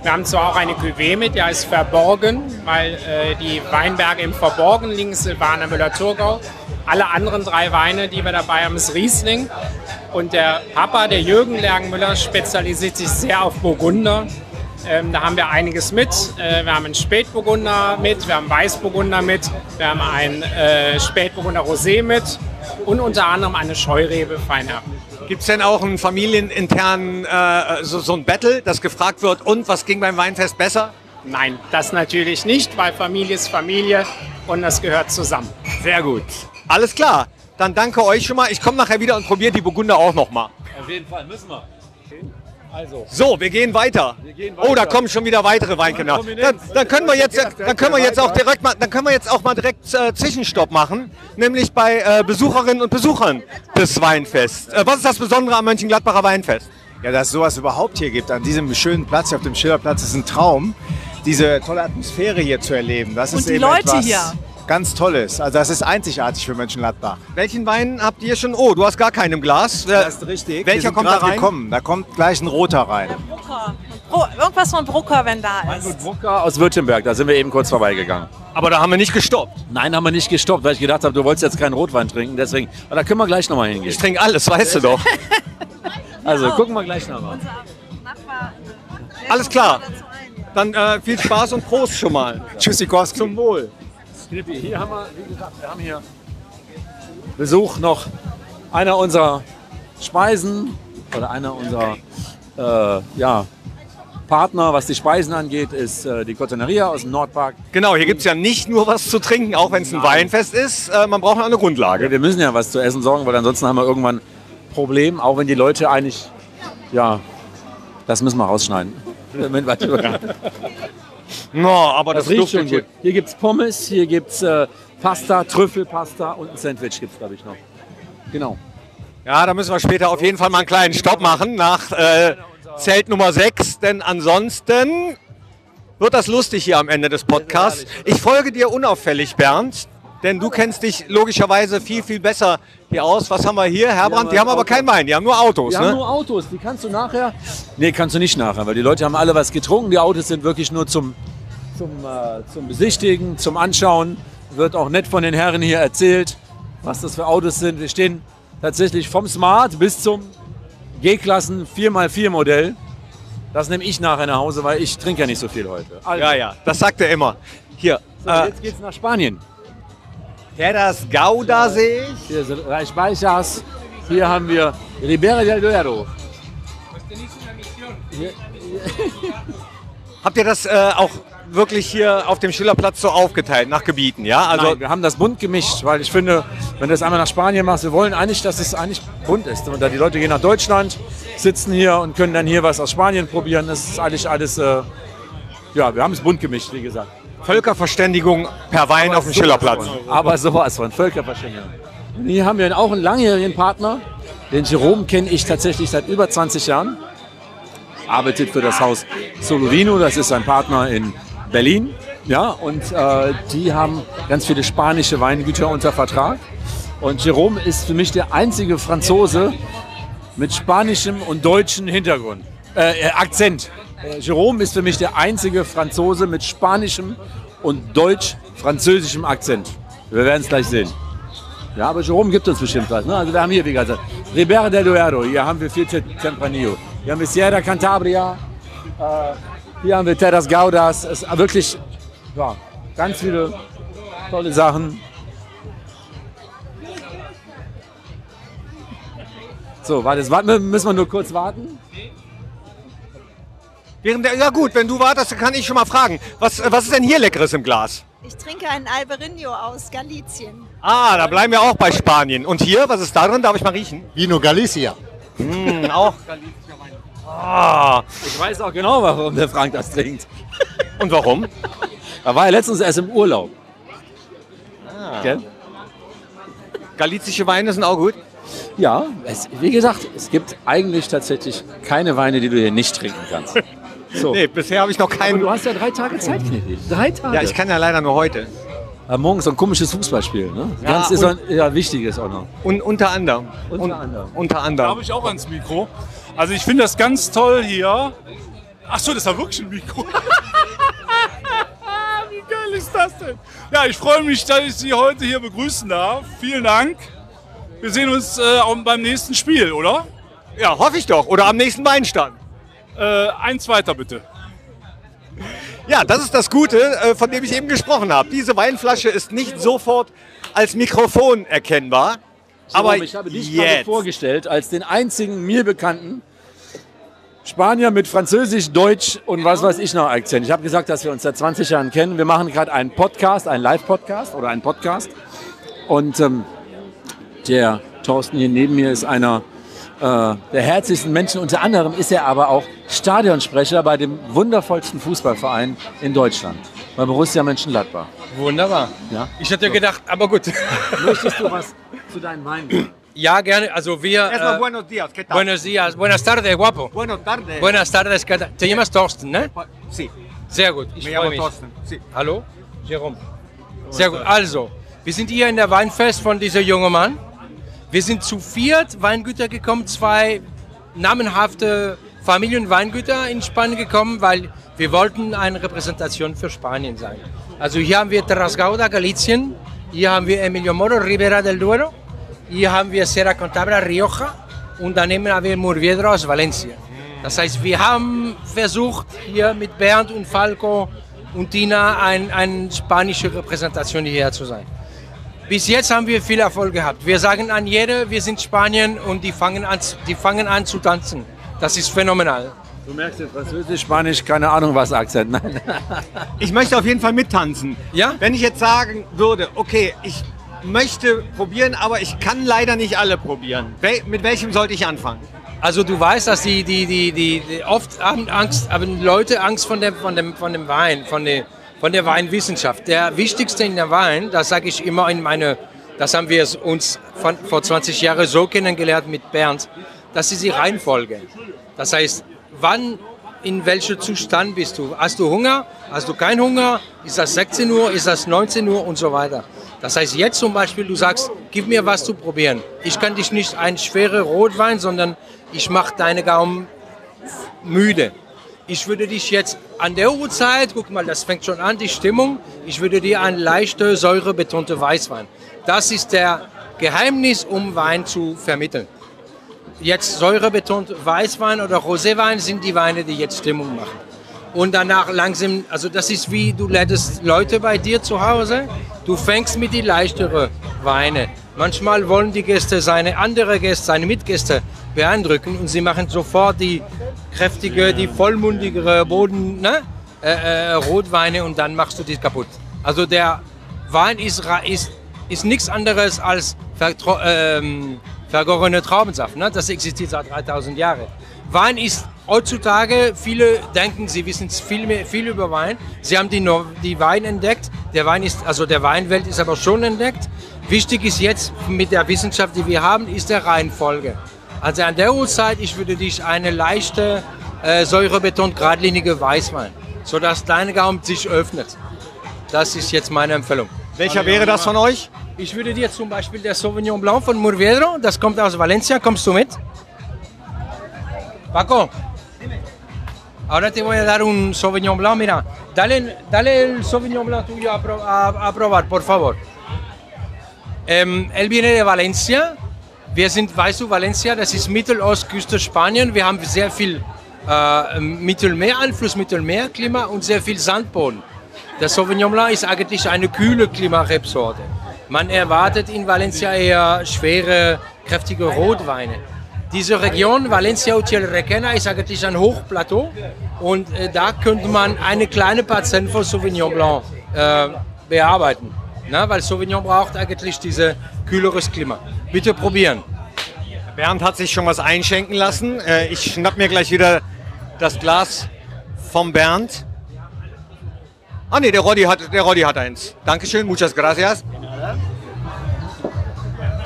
Wir haben zwar auch eine Cuvée mit, die heißt Verborgen, weil äh, die Weinberge im Verborgen liegen, Silvaner Müller-Thurgau. Alle anderen drei Weine, die wir dabei haben, ist Riesling. Und der Papa, der Jürgen Lergenmüller, spezialisiert sich sehr auf Burgunder. Ähm, da haben wir einiges mit. Äh, wir haben einen Spätburgunder mit, wir haben Weißburgunder mit, wir haben einen äh, Spätburgunder Rosé mit und unter anderem eine Scheurebe Feinherb. Gibt es denn auch einen familieninternen, äh, so, so ein Battle, das gefragt wird, und was ging beim Weinfest besser? Nein, das natürlich nicht, weil Familie ist Familie und das gehört zusammen. Sehr gut. Alles klar. Dann danke euch schon mal. Ich komme nachher wieder und probiere die Burgunder auch noch mal. Auf jeden Fall müssen wir. Also, So, wir gehen weiter. gehen Oh, da weiter. kommen schon wieder weitere Weinkenner. Dann, dann können wir jetzt, dann können wir jetzt auch direkt mal, dann können wir jetzt auch mal direkt äh, Zwischenstopp machen, nämlich bei äh, Besucherinnen und Besuchern des Weinfests. Äh, was ist das Besondere am Mönchengladbacher Weinfest? Ja, dass es sowas überhaupt hier gibt, an diesem schönen Platz hier auf dem Schillerplatz, ist ein Traum, diese tolle Atmosphäre hier zu erleben. Das Und ist die eben Leute etwas hier. Ganz Tolles. Also das ist einzigartig für Mönchengladbach. Welchen Wein habt ihr schon? Oh, du hast gar keinen im Glas. Äh, Das ist richtig. Welcher kommt da rein? gekommen. Da kommt gleich ein roter rein. Brucker. Bro irgendwas von Brucker, wenn da ist. Weingut Brucker aus Württemberg, da sind wir eben kurz vorbeigegangen. Aber da haben wir nicht gestoppt. Nein, haben wir nicht gestoppt, weil ich gedacht habe, du wolltest jetzt keinen Rotwein trinken. Deswegen, aber da können wir gleich nochmal hingehen. Ich trinke alles, weißt du doch. Also gucken wir gleich nochmal. Alles klar. Dann äh, viel Spaß und Prost schon mal. Tschüssikowski. Zum Wohl. Knippi, hier haben wir, wie gesagt, wir haben hier Besuch noch einer unserer Speisen oder einer unserer äh, ja, Partner, was die Speisen angeht, ist äh, die Cotoneria aus dem Nordpark. Genau, hier gibt es ja nicht nur was zu trinken, auch wenn es ein Weinfest ist. Äh, man braucht auch eine Grundlage. Wir müssen ja was zu essen sorgen, weil ansonsten haben wir irgendwann ein Problem, auch wenn die Leute eigentlich, ja, das müssen wir rausschneiden. No, aber das, Das riecht schon gut. Hier gibt es Pommes, hier gibt es äh, Pasta, Trüffelpasta und ein Sandwich gibt es, glaube ich, noch. Genau. Ja, da müssen wir später auf jeden Fall mal einen kleinen Stopp machen nach äh, Zelt Nummer 6, denn ansonsten wird das lustig hier am Ende des Podcasts. Ich folge dir unauffällig, Bernd, denn du kennst dich logischerweise viel, viel besser hier aus. Was haben wir hier, Herbrand? Die haben aber kein Wein, die haben nur Autos, Wir ne? haben nur Autos, die kannst du nachher. Nee, kannst du nicht nachher, weil die Leute haben alle was getrunken. Die Autos sind wirklich nur zum, zum, äh, zum Besichtigen, zum Anschauen. Wird auch nett von den Herren hier erzählt, was das für Autos sind. Wir stehen tatsächlich vom Smart bis zum G-Klassen 4x4 Modell. Das nehme ich nachher nach Hause, weil ich trinke ja nicht so viel heute. Also, Ja, ja, das sagt er immer. Hier, so, äh, jetzt geht's nach Spanien. Terras Gauda sehe ich. Hier ist Reich Baixas. Hier haben wir Ribera del Duero. Habt ihr das äh, auch wirklich hier auf dem Schillerplatz so aufgeteilt, nach Gebieten, ja? Also, Nein, wir haben das bunt gemischt, weil ich finde, wenn du das einmal nach Spanien machst, wir wollen eigentlich, dass es eigentlich bunt ist. Und da die Leute gehen nach Deutschland, sitzen hier und können dann hier was aus Spanien probieren. Das ist eigentlich alles, äh, ja, wir haben es bunt gemischt, wie gesagt. Völkerverständigung per Wein auf dem Schillerplatz. Aber sowas von Völkerverständigung. Hier haben wir auch einen langjährigen Partner. Den Jerome kenne ich tatsächlich seit über 20 Jahren. Arbeitet für das Haus Solovino, das ist ein Partner in Berlin. Ja, und äh, die haben ganz viele spanische Weingüter unter Vertrag. Und Jerome ist für mich der einzige Franzose mit spanischem und deutschem Hintergrund. Äh, äh, Akzent. Äh, Jerome ist für mich der einzige Franzose mit spanischem und deutsch-französischem Akzent. Wir werden es gleich sehen. Ja, aber Jerome gibt uns bestimmt was. Ne? Also wir haben hier, wie gesagt, Ribera del Duero, hier haben wir viel Te- Tempranillo. Hier haben wir Sierra Cantabria, äh, hier haben wir Terras Gaudas. Es ist wirklich ja, ganz viele tolle Sachen. So, warte, jetzt müssen wir nur kurz warten. Während der, ja gut, wenn du wartest, dann kann ich schon mal fragen. Was, äh, was ist denn hier Leckeres im Glas? Ich trinke einen Albarino aus Galicien. Ah, da bleiben wir auch bei Spanien. Und hier, was ist da drin? Darf ich mal riechen? Vino Galicia. Mm, auch. Ah. Ich weiß auch genau, warum der Frank das trinkt. Und warum? Er war ja letztens erst im Urlaub. Gell? Galizische Weine sind auch gut. Ja, es, wie gesagt, es gibt eigentlich tatsächlich keine Weine, die du hier nicht trinken kannst. So. Nee, bisher habe ich noch keinen. Aber du hast ja drei Tage Zeit, Knippi. Drei Tage. Ja, ich kann ja leider nur heute. Aber morgen so ein komisches Fußballspiel, ne? Ja, Ganz ist ein, ja, wichtig ist auch noch. Und unter anderem. Unter Un- anderem. Unter anderem. habe ich auch ans Mikro. Also ich finde das ganz toll hier. Ach so, das war wirklich ein Mikro. Wie geil ist das denn? Ja, ich freue mich, dass ich Sie heute hier begrüßen darf. Vielen Dank. Wir sehen uns äh, beim nächsten Spiel, oder? Ja, hoffe ich doch. Oder am nächsten Weinstand. Äh, eins weiter bitte. Ja, das ist das Gute, äh, von dem ich eben gesprochen habe. Diese Weinflasche ist nicht sofort als Mikrofon erkennbar. Aber Aber ich habe dich gerade jetzt. vorgestellt als den einzigen mir bekannten Spanier mit Französisch, Deutsch und was weiß ich noch Akzent. Ich habe gesagt, dass wir uns seit 20 Jahren kennen. Wir machen gerade einen Podcast, einen Live-Podcast oder einen Podcast. Und ähm, der Thorsten hier neben mir ist einer äh, der herzlichsten Menschen. Unter anderem ist er aber auch Stadionsprecher bei dem wundervollsten Fußballverein in Deutschland, bei Borussia Mönchengladbach. Wunderbar. Ja? Ich hatte gedacht, aber gut. Möchtest du was zu deinen Weinen sagen? Ja, gerne. Also wir. Erstmal äh, buenos dias, ¿qué tal? Buenos días. Buenas tardes, guapo. Buenas tardes. Buenas tardes. ¿qué tal? Te llamas Thorsten, ne? Sí. Sehr gut. Ich freue mich. Thorsten. Sí. Hallo? Jerome. Sehr gut. Also, wir sind hier in der Weinfest von dieser jungen Mann. Wir sind zu viert Weingüter gekommen, zwei namenhafte Familienweingüter in Spanien gekommen, weil wir wollten eine Repräsentation für Spanien sein. Also hier haben wir Terras Gauda, Galicien, hier haben wir Emilio Moro, Ribera del Duero, hier haben wir Serra Contabra, Rioja und daneben haben wir Murviedro aus Valencia. Das heißt, wir haben versucht, hier mit Bernd und Falco und Tina ein, eine spanische Repräsentation hierher zu sein. Bis jetzt haben wir viel Erfolg gehabt. Wir sagen an jede, wir sind Spanien und die fangen an, die fangen an zu tanzen. Das ist phänomenal. Du merkst jetzt Französisch, Spanisch, keine Ahnung was Akzent. Nein. Ich möchte auf jeden Fall mittanzen. Ja? Wenn ich jetzt sagen würde, okay, ich möchte probieren, aber ich kann leider nicht alle probieren. Mit welchem sollte ich anfangen? Also du weißt, dass die, die, die, die, die oft haben Angst, haben Leute Angst von dem, von dem, von dem Wein, von der, von der Weinwissenschaft. Der wichtigste in der Wein, das sage ich immer in meine Das haben wir uns von, vor 20 Jahren so kennengelernt mit Bernd. Das ist die Reihenfolge. Das heißt, wann, in welchem Zustand bist du? Hast du Hunger? Hast du keinen Hunger? Ist das 16 Uhr? Ist das 19 Uhr? Und so weiter. Das heißt, jetzt zum Beispiel, du sagst, gib mir was zu probieren. Ich kann dich nicht ein schwerer Rotwein, sondern ich mache deine Gaumen müde. Ich würde dich jetzt an der Uhrzeit, guck mal, das fängt schon an, die Stimmung, ich würde dir einen leichter, säurebetonte Weißwein. Das ist der Geheimnis, um Wein zu vermitteln. Jetzt säurebetont Weißwein oder Roséwein sind die Weine, die jetzt Stimmung machen. Und danach langsam, also das ist wie, du lädst Leute bei dir zu Hause, du fängst mit die leichteren Weine. Manchmal wollen die Gäste seine andere Gäste, seine Mitgäste beeindrucken und sie machen sofort die kräftige, die vollmundigere Boden, ne? äh, äh, Rotweine und dann machst du die kaputt. Also der Wein ist, ist, ist nichts anderes als ähm, vergorene Traubensaft. Ne? Das existiert seit 3000 Jahren. Wein ist heutzutage, viele denken, sie wissen viel, mehr, viel über Wein. Sie haben die, die Wein entdeckt. Der Wein ist, also der Weinwelt ist aber schon entdeckt. Wichtig ist jetzt mit der Wissenschaft, die wir haben, ist der Reihenfolge. Also an der Uhrzeit, ich würde dich eine leichte, äh, säurebetont geradlinige Weißwein, sodass dein Gaumen sich öffnet. Das ist jetzt meine Empfehlung. Welcher wäre das von euch? Ich würde dir zum Beispiel der Sauvignon Blanc von Murviedro, das kommt aus Valencia, kommst du mit? Paco, ahora te voy a dar un Sauvignon Blanc, mira, dale, dale el Sauvignon Blanc tuyo a, pro- a- a probar, por favor. Ähm, él viene de Valencia. Wir sind, weißt du, Valencia, das ist Mittelostküste Spanien. Wir haben sehr viel äh, Mittelmeer, Einfluss Mittelmeerklima und sehr viel Sandboden. Der Sauvignon Blanc ist eigentlich eine kühle Klimarebsorte. Man erwartet in Valencia eher schwere, kräftige Rotweine. Diese Region, Valencia Utiel Requena, ist eigentlich ein Hochplateau und äh, da könnte man eine kleine Parzelle von Sauvignon Blanc äh, bearbeiten. Na, weil Sauvignon braucht eigentlich dieses kühleres Klima. Bitte probieren. Bernd hat sich schon was einschenken lassen. Äh, ich schnapp mir gleich wieder das Glas vom Bernd. Ah nee, der Roddy hat, der Roddy hat eins. Dankeschön, muchas gracias.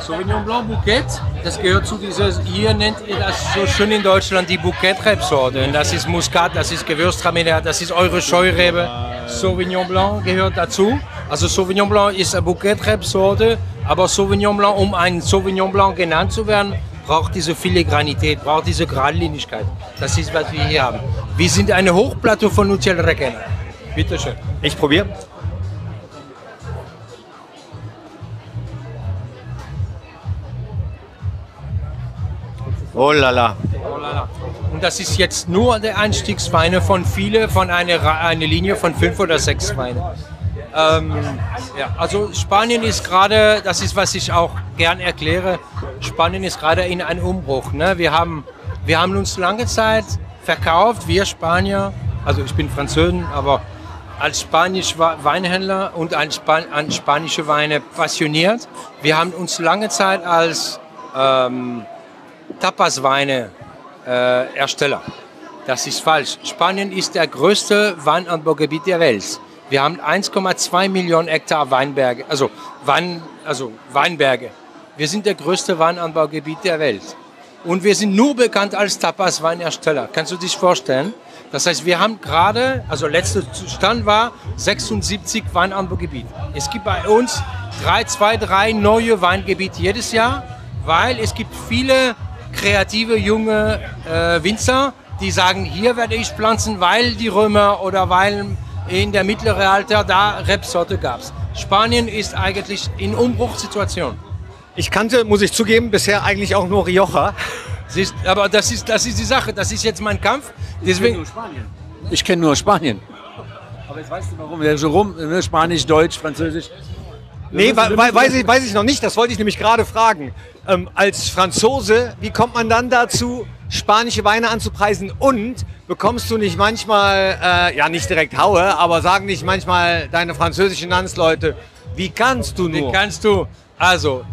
Sauvignon Blanc Bouquet, das gehört zu dieser, hier nennt ihr das so schön in Deutschland die Bouquet-Rebsorte. Das ist Muscat, das ist Gewürztraminer, das ist eure Scheurebe. Sauvignon Blanc gehört dazu. Also Sauvignon Blanc ist eine Bouquet-Rebsorte, aber Sauvignon Blanc, um ein Sauvignon Blanc genannt zu werden, braucht diese Filigranität, braucht diese Geradlinigkeit. Das ist, was wir hier haben. Wir sind eine Hochplateau von Utiel Requena. Bitte schön. Ich probiere. Oh la la. Und das ist jetzt nur der Einstiegsweine von viele, von einer, einer Linie von fünf oder sechs Weinen. Ähm, ja, also Spanien ist gerade, das ist, was ich auch gern erkläre, Spanien ist gerade in einem Umbruch. Ne? Wir, haben, wir haben uns lange Zeit verkauft, wir Spanier, also ich bin Französin, aber als spanischer Weinhändler und an, Span an spanische Weine passioniert. Wir haben uns lange Zeit als ähm, Tapasweine äh. Das ist falsch. Spanien ist der größte Weinanbaugebiet der Welt. Wir haben 1,2 Millionen Hektar Weinberge, also, Wein, also Weinberge. Wir sind der größte Weinanbaugebiet der Welt. Und wir sind nur bekannt als Tapas-Weinersteller. Kannst du dich vorstellen? Das heißt, wir haben gerade, also letzter Stand war 76 Weinanbaugebiete. Es gibt bei uns drei, zwei, drei neue Weingebiete jedes Jahr, weil es gibt viele kreative junge äh, Winzer, die sagen, hier werde ich pflanzen, weil die Römer oder weil in der mittleren Alter da Rebsorte gab Spanien ist eigentlich in Umbruchssituation. Ich kannte, muss ich zugeben, bisher eigentlich auch nur Rioja. Siehst, aber das ist, das ist die Sache, das ist jetzt mein Kampf. Deswegen, Ich kenne nur Spanien. Aber jetzt weißt du warum. Der so rum, ne? Spanisch, Deutsch, Französisch. Nee, wa- wa- weiß ich, weiß ich noch nicht. Das wollte ich nämlich gerade fragen. Ähm, als Franzose, wie kommt man dann dazu, spanische Weine anzupreisen? Und bekommst du nicht manchmal, äh, ja nicht direkt Haue, aber sagen nicht manchmal deine französischen Landsleute, wie kannst du nur? Wie kannst du? Also,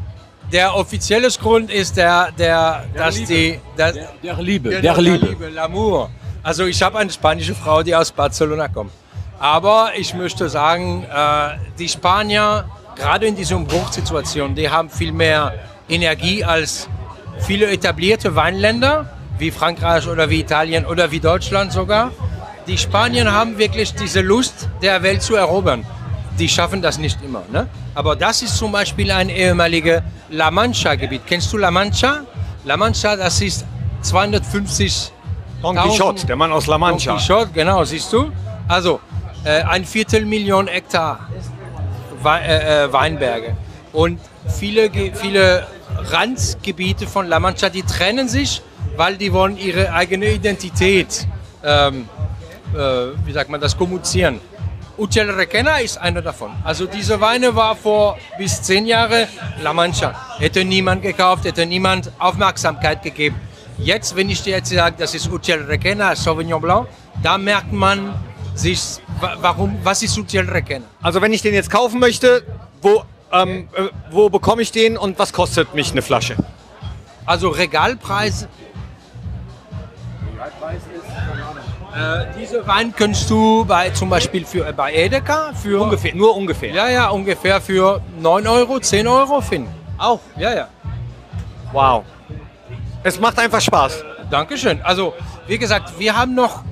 der offizielle Grund ist der, der, dass Liebe. die, der, Der Liebe, der, der Liebe. L'amour. Also ich habe eine spanische Frau, die aus Barcelona kommt. Aber ich möchte sagen, äh, die Spanier gerade in dieser Bruchsituation, die haben viel mehr Energie als viele etablierte Weinländer, wie Frankreich oder wie Italien oder wie Deutschland sogar. Die Spanier haben wirklich diese Lust, der Welt zu erobern. Die schaffen das nicht immer. Ne? Aber das ist zum Beispiel ein ehemaliges La Mancha-Gebiet. Kennst du La Mancha? La Mancha, das ist 250 Don Quixote, der Mann aus La Mancha. Don Quixote, genau, siehst du? Also äh, ein Viertelmillion Hektar äh, äh, Weinberge. Und viele, viele Randgebiete von La Mancha, die trennen sich, weil die wollen ihre eigene Identität, ähm, äh, wie sagt man das, kommunizieren. Utiel Requena ist einer davon. Also diese Weine war vor bis zehn Jahre La Mancha. Hätte niemand gekauft, hätte niemand Aufmerksamkeit gegeben. Jetzt, wenn ich dir jetzt sage, das ist Utiel Requena, Sauvignon Blanc, da merkt man sich, wa- warum, was ist Utiel Requena? Also wenn ich den jetzt kaufen möchte, wo, ähm, äh, wo bekomme ich den und was kostet mich eine Flasche? Also Regalpreis. Äh, diese Wein kannst du bei, zum Beispiel für, bei Edeka für... Ungefähr, nur ungefähr. Ja, ja, ungefähr für 9 Euro, 10 Euro finden. Auch? Ja, ja. Wow. Es macht einfach Spaß. Dankeschön. Also, wie gesagt, wir haben noch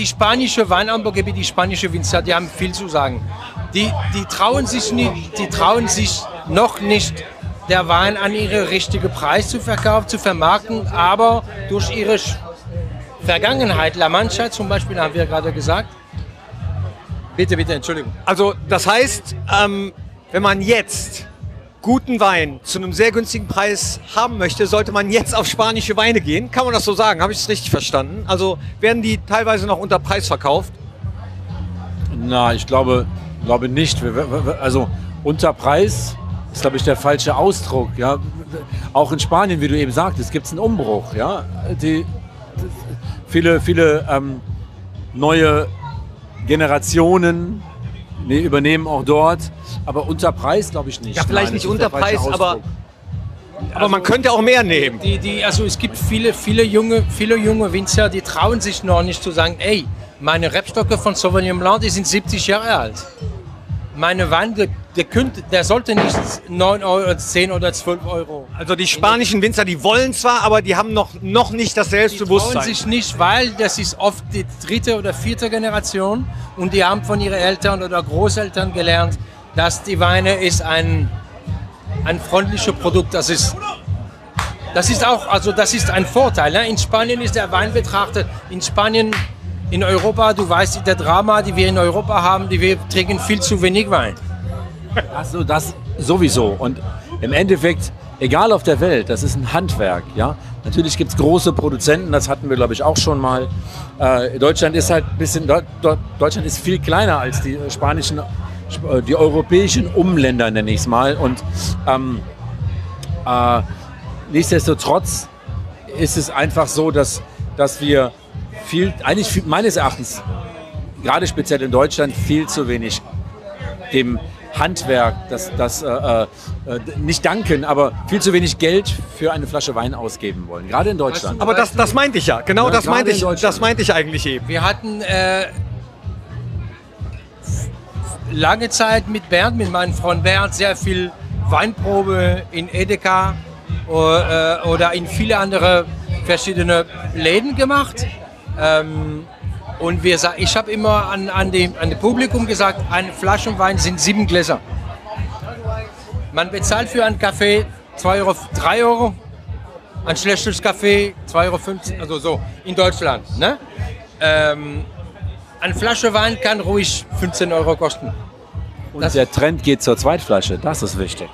die spanische Weinanbaugebiete, die spanische Winzer, die haben viel zu sagen. Die, die, trauen sich nicht, die trauen sich noch nicht, der Wein an ihren richtigen Preis zu verkaufen, zu vermarkten, aber durch ihre Vergangenheit, La Mancha zum Beispiel, haben wir gerade gesagt. Bitte, bitte, Entschuldigung. Also das heißt, ähm, wenn man jetzt guten Wein zu einem sehr günstigen Preis haben möchte, sollte man jetzt auf spanische Weine gehen. Kann man das so sagen? Habe ich es richtig verstanden? Also werden die teilweise noch unter Preis verkauft? Na, ich glaube, glaube nicht. Also unter Preis ist, glaube ich, der falsche Ausdruck. Ja. Auch in Spanien, wie du eben sagtest, gibt es einen Umbruch. Ja. Die, viele viele ähm, neue Generationen übernehmen auch dort. Aber unter Preis glaube ich nicht. Ja, vielleicht Nein, nicht unter Preis, aber, aber man könnte auch mehr nehmen. Die, die, also es gibt viele, viele junge, viele junge Winzer, die trauen sich noch nicht zu sagen, ey, meine Rebstocke von Sauvignon Blanc, die sind 70 Jahre alt. Meine Wein, der, der, könnte, der sollte nicht 9 Euro, 10 oder 12 Euro. Also die spanischen Winzer, die wollen zwar, aber die haben noch, noch nicht das Die trauen Selbstbewusstsein. sich nicht, weil das ist oft die dritte oder vierte Generation und die haben von ihren Eltern oder Großeltern gelernt, dass die Weine ist ein, ein freundliches Produkt. Das ist, das ist auch, also das ist ein Vorteil. Ne? In Spanien ist der Wein betrachtet. In Spanien, in Europa, du weißt, der Drama, die wir in Europa haben, die wir trinken viel zu wenig Wein. Also das sowieso. Und im Endeffekt, egal auf der Welt, das ist ein Handwerk. Ja? Natürlich gibt es große Produzenten, das hatten wir, glaube ich, auch schon mal. Äh, Deutschland ist halt bisschen, Deu- Deu- Deutschland ist viel kleiner als die spanischen, die europäischen Umländer, nenne ich es mal. Und ähm, äh, nichtsdestotrotz ist es einfach so, dass, dass wir viel, eigentlich viel, meines Erachtens, gerade speziell in Deutschland, viel zu wenig dem Handwerk, das, das äh, äh, nicht danken, aber viel zu wenig Geld für eine Flasche Wein ausgeben wollen, gerade in Deutschland. Aber das, das meinte ich ja. Genau Ja, das meinte in ich. Das meinte ich eigentlich eben. Wir hatten äh, lange Zeit mit Bernd, mit meinem Freund Bernd, sehr viel Weinprobe in Edeka äh, oder in viele andere verschiedene Läden gemacht. Ähm, und wir, ich habe immer an, an, dem, an dem Publikum gesagt, eine Flasche Wein sind sieben Gläser. Man bezahlt für einen Kaffee 2 Euro, 3 Euro, ein schlechtes Kaffee 2,50 Euro, also so in Deutschland. Ne? Ähm, eine Flasche Wein kann ruhig 15 Euro kosten. Und der Trend geht zur Zweitflasche, das ist wichtig.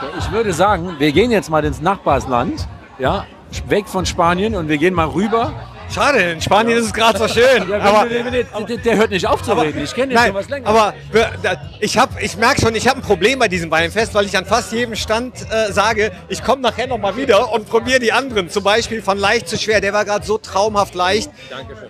So, ich würde sagen, wir gehen jetzt mal ins Nachbarsland, ja, weg von Spanien und wir gehen mal rüber. Schade, in Spanien ist es gerade so schön. Ja, aber, der, der, der, der hört nicht auf zu reden, ich kenne den Nein, schon was länger. aber ich, hab, ich merke schon, ich habe ein Problem bei diesem Weinfest, weil ich an fast jedem Stand äh, sage, ich komme nachher noch mal wieder und probiere die anderen. Zum Beispiel von leicht zu schwer, der war gerade so traumhaft leicht.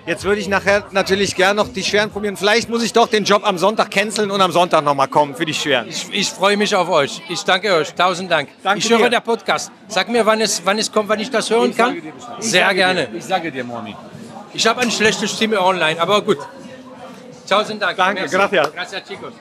Jetzt würde ich nachher natürlich gerne noch die schweren probieren. Vielleicht muss ich doch den Job am Sonntag canceln und am Sonntag noch mal kommen für die schweren. Ich, ich freue mich auf euch. Ich danke euch. Tausend Dank. Danke ich höre dir. der Podcast. Sag mir, wann es, wann es kommt, wann ich das hören kann. Sehr gerne. Ich sage dir, Moni. Ich habe eine schlechte Stimme online, aber gut. Tausend Dank. Danke, Merci. gracias. Gracias, chicos.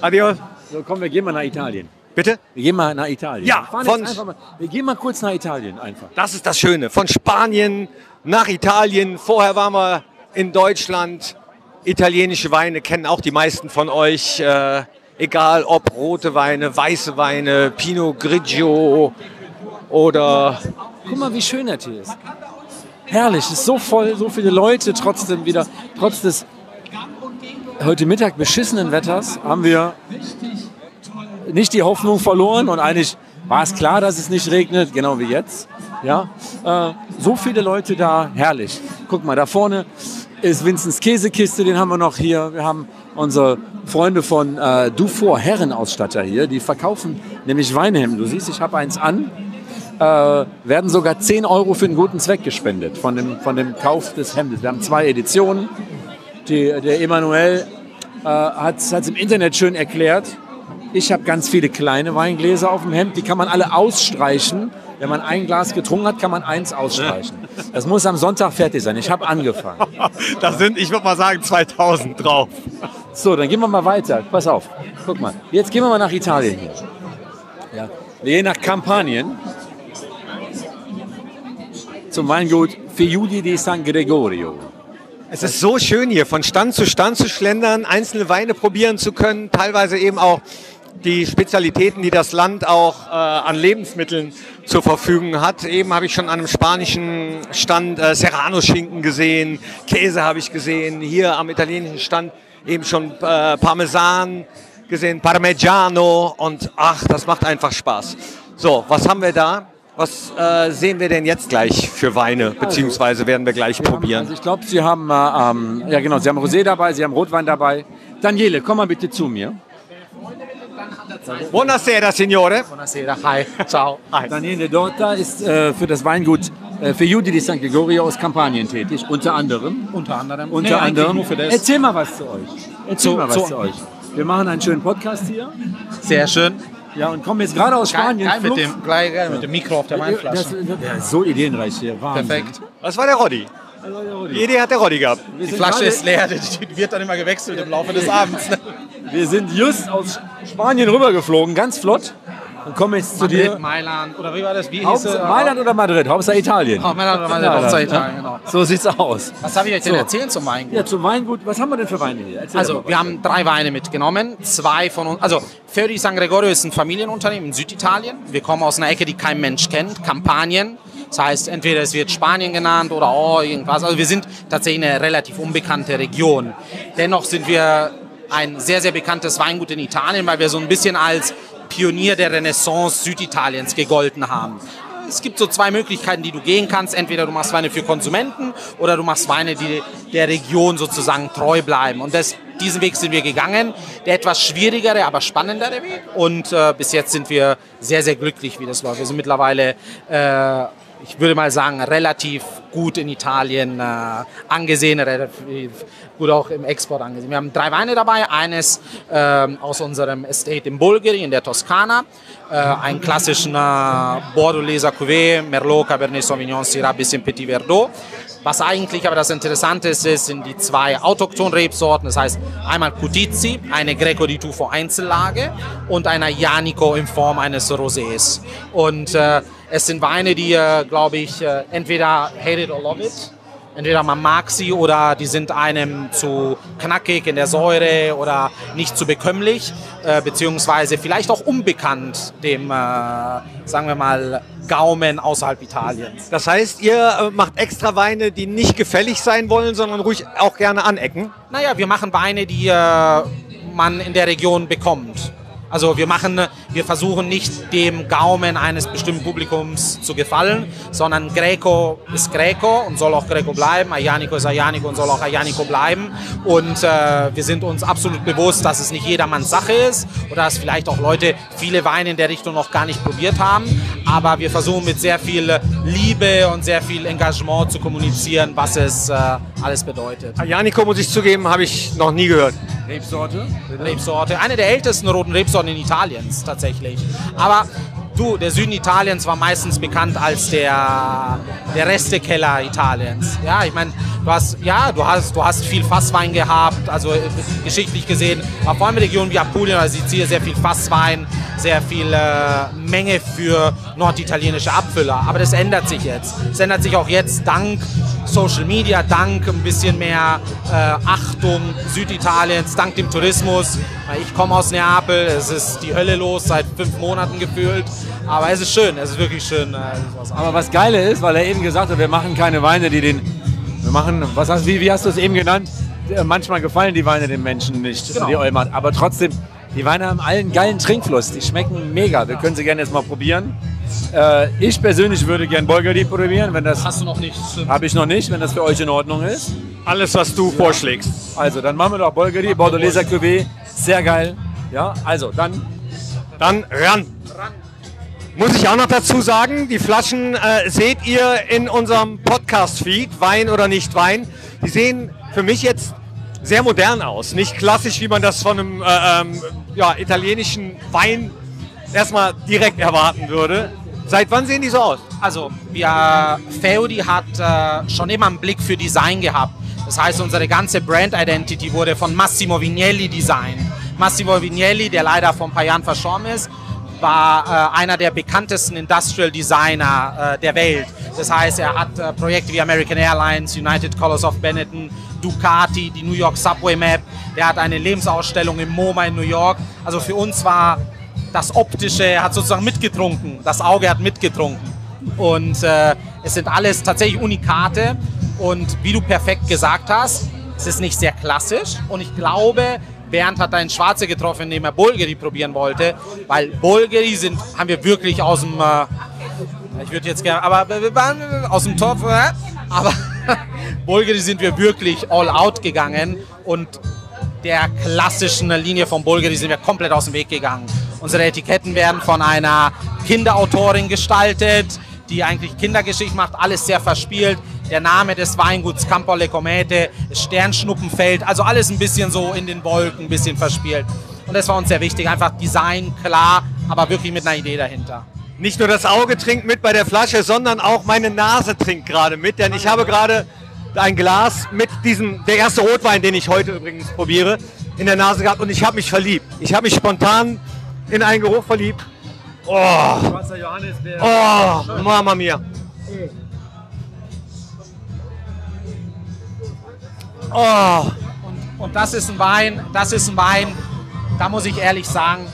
Adios. So, komm, wir gehen mal nach Italien. Bitte? Wir gehen mal nach Italien. Ja, Wir von- mal, wir gehen mal kurz nach Italien einfach. Das ist das Schöne. Von Spanien nach Italien. Vorher waren wir in Deutschland. Italienische Weine kennen auch die meisten von euch. Äh, egal ob rote Weine, weiße Weine, Pinot Grigio oder. Guck mal, wie schön das hier ist. Herrlich, es ist so voll, so viele Leute trotzdem wieder, trotz des heute Mittag beschissenen Wetters haben wir nicht die Hoffnung verloren und eigentlich war es klar, dass es nicht regnet, genau wie jetzt. Ja, äh, so viele Leute da, herrlich. Guck mal, da vorne ist Vinzens Käsekiste, den haben wir noch hier. Wir haben unsere Freunde von äh, Dufour Herrenausstatter hier, die verkaufen nämlich Weinhemden. Du siehst, ich habe eins an. Äh, werden sogar 10 Euro für einen guten Zweck gespendet von dem, von dem Kauf des Hemdes. Wir haben zwei Editionen. Die, der Emanuel äh, hat es im Internet schön erklärt. Ich habe ganz viele kleine Weingläser auf dem Hemd, die kann man alle ausstreichen. Wenn man ein Glas getrunken hat, kann man eins ausstreichen. Das muss am Sonntag fertig sein. Ich habe angefangen. Da sind, ich würde mal sagen, 2000 drauf. So, dann gehen wir mal weiter. Pass auf. Guck mal. Jetzt gehen wir mal nach Italien hier. Ja. Wir gehen nach Kampanien. Zum Weingut Fiudi di San Gregorio. Es ist so schön hier, von Stand zu Stand zu schlendern, einzelne Weine probieren zu können, teilweise eben auch die Spezialitäten, die das Land auch äh, an Lebensmitteln zur Verfügung hat. Eben habe ich schon an einem spanischen Stand äh, Serrano-Schinken gesehen, Käse habe ich gesehen, hier am italienischen Stand eben schon äh, Parmesan gesehen, Parmigiano und ach, das macht einfach Spaß. So, was haben wir da? Was äh, sehen wir denn jetzt gleich für Weine, beziehungsweise werden wir gleich probieren? Also ich glaube, Sie haben, äh, ähm, ja genau, Sie haben Rosé dabei, Sie haben Rotwein dabei. Daniele, komm mal bitte zu mir. Buonasera, Signore. Buonasera, hi, ciao. Daniele Dorta ist äh, für das Weingut äh, für Judi di San Gregorio aus Kampanien tätig, unter anderem. Unter anderem. Unter Nee, anderem. nur für das. Erzähl mal was zu euch. Erzähl Zu- mal was zu- zu euch. Wir machen einen schönen Podcast hier. Sehr schön. Ja, und kommen jetzt gerade aus Geil- Spanien. geil mit flugs- dem- gleich geil mit dem Mikro auf der Weinflasche. Ist so ideenreich hier. Wahnsinn. Perfekt. Das war der Roddy. Die Idee hat der Roddy gehabt. Die Flasche ist leer, die die wird dann immer gewechselt im Laufe des Abends. ne? Wir sind just aus Spanien rübergeflogen, ganz flott. Und kommen jetzt zu Madrid, dir. Mailand, oder wie war das? Wie hieß es? Mailand oder Madrid? Hauptsache Italien. Oh, Mailand oder Madrid, Ja, Hauptsache das, Italien, ne? genau. So sieht's aus. Was darf ich euch denn So. erzählen zum Weingut? Ja, zum Weingut. Was haben wir denn für Weine hier? Erzähl Also, wir haben drei Weine mitgenommen. Zwei von uns. Also, Fiori San Gregorio ist ein Familienunternehmen in Süditalien. Wir kommen aus einer Ecke, die kein Mensch kennt, Kampanien. Das heißt, entweder es wird Spanien genannt oder oh, irgendwas. Also, wir sind tatsächlich eine relativ unbekannte Region. Dennoch sind wir ein sehr, sehr bekanntes Weingut in Italien, weil wir so ein bisschen als Pionier der Renaissance Süditaliens gegolten haben. Es gibt so zwei Möglichkeiten, die du gehen kannst. Entweder du machst Weine für Konsumenten oder du machst Weine, die der Region sozusagen treu bleiben. Und das, diesen Weg sind wir gegangen. Der etwas schwierigere, aber spannendere Weg. Und äh, bis jetzt sind wir sehr, sehr glücklich, wie das läuft. Wir sind mittlerweile, äh, ich würde mal sagen, relativ gut in Italien äh, angesehen, relativ gut auch im Export angesehen. Wir haben drei Weine dabei. Eines ähm, aus unserem Estate in Bulgari, in der Toskana. Äh, einen klassischen äh, Bordeaux-Leser Cuvée, Merlot, Cabernet Sauvignon, Syrah, bisschen Petit Verdot. Was eigentlich aber das Interessante ist, sind die zwei autochthonen Rebsorten. Das heißt einmal Cutizi, eine Greco di Tufo Einzellage und einer Janico in Form eines Rosés. Und äh, es sind Weine, die, äh, glaube ich, äh, entweder hate it or love it. Entweder man mag sie oder die sind einem zu knackig in der Säure oder nicht zu bekömmlich, äh, beziehungsweise vielleicht auch unbekannt dem, äh, sagen wir mal, Gaumen außerhalb Italiens. Das heißt, ihr äh, macht extra Weine, die nicht gefällig sein wollen, sondern ruhig auch gerne anecken. Naja, wir machen Weine, die äh, man in der Region bekommt. Also wir machen, wir versuchen nicht dem Gaumen eines bestimmten Publikums zu gefallen, sondern Greco ist Greco und soll auch Greco bleiben, Ayanico ist Ayanico und soll auch Ayanico bleiben. Und äh, wir sind uns absolut bewusst, dass es nicht jedermanns Sache ist oder dass vielleicht auch Leute viele Weine in der Richtung noch gar nicht probiert haben. Aber wir versuchen mit sehr viel Liebe und sehr viel Engagement zu kommunizieren, was es äh, alles bedeutet. Ayanico, muss ich zugeben, habe ich noch nie gehört. Rebsorte? Rebsorte. Eine der ältesten roten Rebsorten in Italiens tatsächlich. Aber du, der Süden Italiens war meistens bekannt als der, der Restekeller Italiens. Ja, ich meine, Du hast, ja, du hast, du hast viel Fasswein gehabt, also äh, geschichtlich gesehen, vor allem in Regionen wie Apulien oder Sizilien sehr viel Fasswein, sehr viel äh, Menge für norditalienische Abfüller. Aber das ändert sich jetzt. Es ändert sich auch jetzt dank Social Media, dank ein bisschen mehr äh, Achtung Süditaliens, dank dem Tourismus. Ich komme aus Neapel, es ist die Hölle los seit fünf Monaten gefühlt. Aber es ist schön, es ist wirklich schön. Äh, Aber was Geile ist, weil er eben gesagt hat, wir machen keine Weine, die den. Wir machen, was hast, wie, wie hast du es eben genannt? Äh, Manchmal gefallen die Weine den Menschen nicht, Genau. die Olmer. Aber trotzdem, die Weine haben allen geilen Trinkfluss. Die schmecken mega. Wir können sie gerne jetzt mal probieren. Äh, ich persönlich würde gern Bolgari probieren, wenn das. Hast du noch nicht? Habe ich noch nicht, wenn das für euch in Ordnung ist. Alles, was du vorschlägst. Also, dann machen wir doch Bolgari, Bordelaise Cuvée. Sehr geil. Ja, also, dann. Dann ran. Muss ich auch noch dazu sagen, die Flaschen äh, seht ihr in unserem Podcast-Feed, Wein oder nicht Wein. Die sehen für mich jetzt sehr modern aus. Nicht klassisch, wie man das von einem äh, ähm, ja, italienischen Wein erstmal direkt erwarten würde. Seit wann sehen die so aus? Also, wir, Feudi hat äh, schon immer einen Blick für Design gehabt. Das heißt, unsere ganze Brand Identity wurde von Massimo Vignelli designt. Massimo Vignelli, der leider vor ein paar Jahren verstorben ist, war äh, einer der bekanntesten Industrial Designer äh, der Welt. Das heißt, er hat äh, Projekte wie American Airlines, United Colors of Benetton, Ducati, die New York Subway Map. Der hat eine Lebensausstellung im MoMA in New York. Also für uns war das Optische, er hat sozusagen mitgetrunken. Das Auge hat mitgetrunken. Und äh, es sind alles tatsächlich Unikate. Und wie du perfekt gesagt hast, es ist nicht sehr klassisch. Und ich glaube, Bernd hat einen Schwarze getroffen, indem er Bulgari probieren wollte. Weil Bulgari sind, haben wir wirklich aus dem, äh, ich würde jetzt gerne, aber aus dem Topf, äh, aber Bulgari sind wir wirklich all out gegangen. Und der klassischen Linie von Bulgari sind wir komplett aus dem Weg gegangen. Unsere Etiketten werden von einer Kinderautorin gestaltet, die eigentlich Kindergeschichte macht, alles sehr verspielt. Der Name des Weinguts Campo Le Comete, das Sternschnuppenfeld, also alles ein bisschen so in den Wolken, ein bisschen verspielt. Und das war uns sehr wichtig, einfach Design, klar, aber wirklich mit einer Idee dahinter. Nicht nur das Auge trinkt mit bei der Flasche, sondern auch meine Nase trinkt gerade mit, denn ich habe gerade ein Glas mit diesem, der erste Rotwein, den ich heute übrigens probiere, in der Nase gehabt und ich habe mich verliebt. Ich habe mich spontan in einen Geruch verliebt. Oh, oh, Mama mia. Oh, Und das ist ein Wein, das ist ein Wein, da muss ich ehrlich sagen,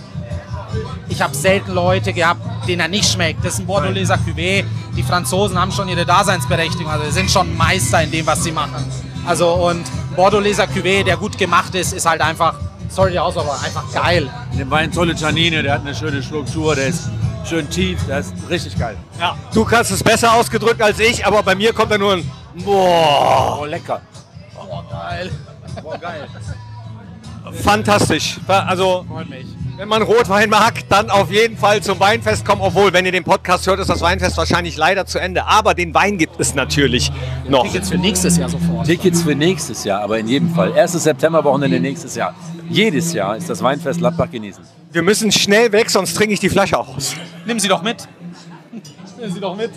ich habe selten Leute gehabt, denen er nicht schmeckt. Das ist ein Bordelaiser Cuvée. Die Franzosen haben schon ihre Daseinsberechtigung, also sie sind schon Meister in dem, was sie machen. Also und Bordelaiser Cuvée, der gut gemacht ist, ist halt einfach, sorry die Aussage, aber einfach geil. In dem Wein tolle Tannine, der hat eine schöne Struktur, der ist schön tief, der ist richtig geil. ja, du hast es besser ausgedrückt als ich, aber bei mir kommt da nur ein Boah. Oh, lecker. Geil. Boah, geil. Fantastisch. Also, Freut mich. wenn man Rotwein mag, dann auf jeden Fall zum Weinfest kommen. Obwohl, wenn ihr den Podcast hört, ist das Weinfest wahrscheinlich leider zu Ende. Aber den Wein gibt es natürlich noch. Tickets für nächstes Jahr sofort. Tickets für nächstes Jahr, aber in jedem Fall. 1. September-Wochenende nächstes Jahr. Jedes Jahr ist das Weinfest Gladbach genießen. Wir müssen schnell weg, sonst trinke ich die Flasche aus. Nimm sie doch mit. Nimm sie doch mit.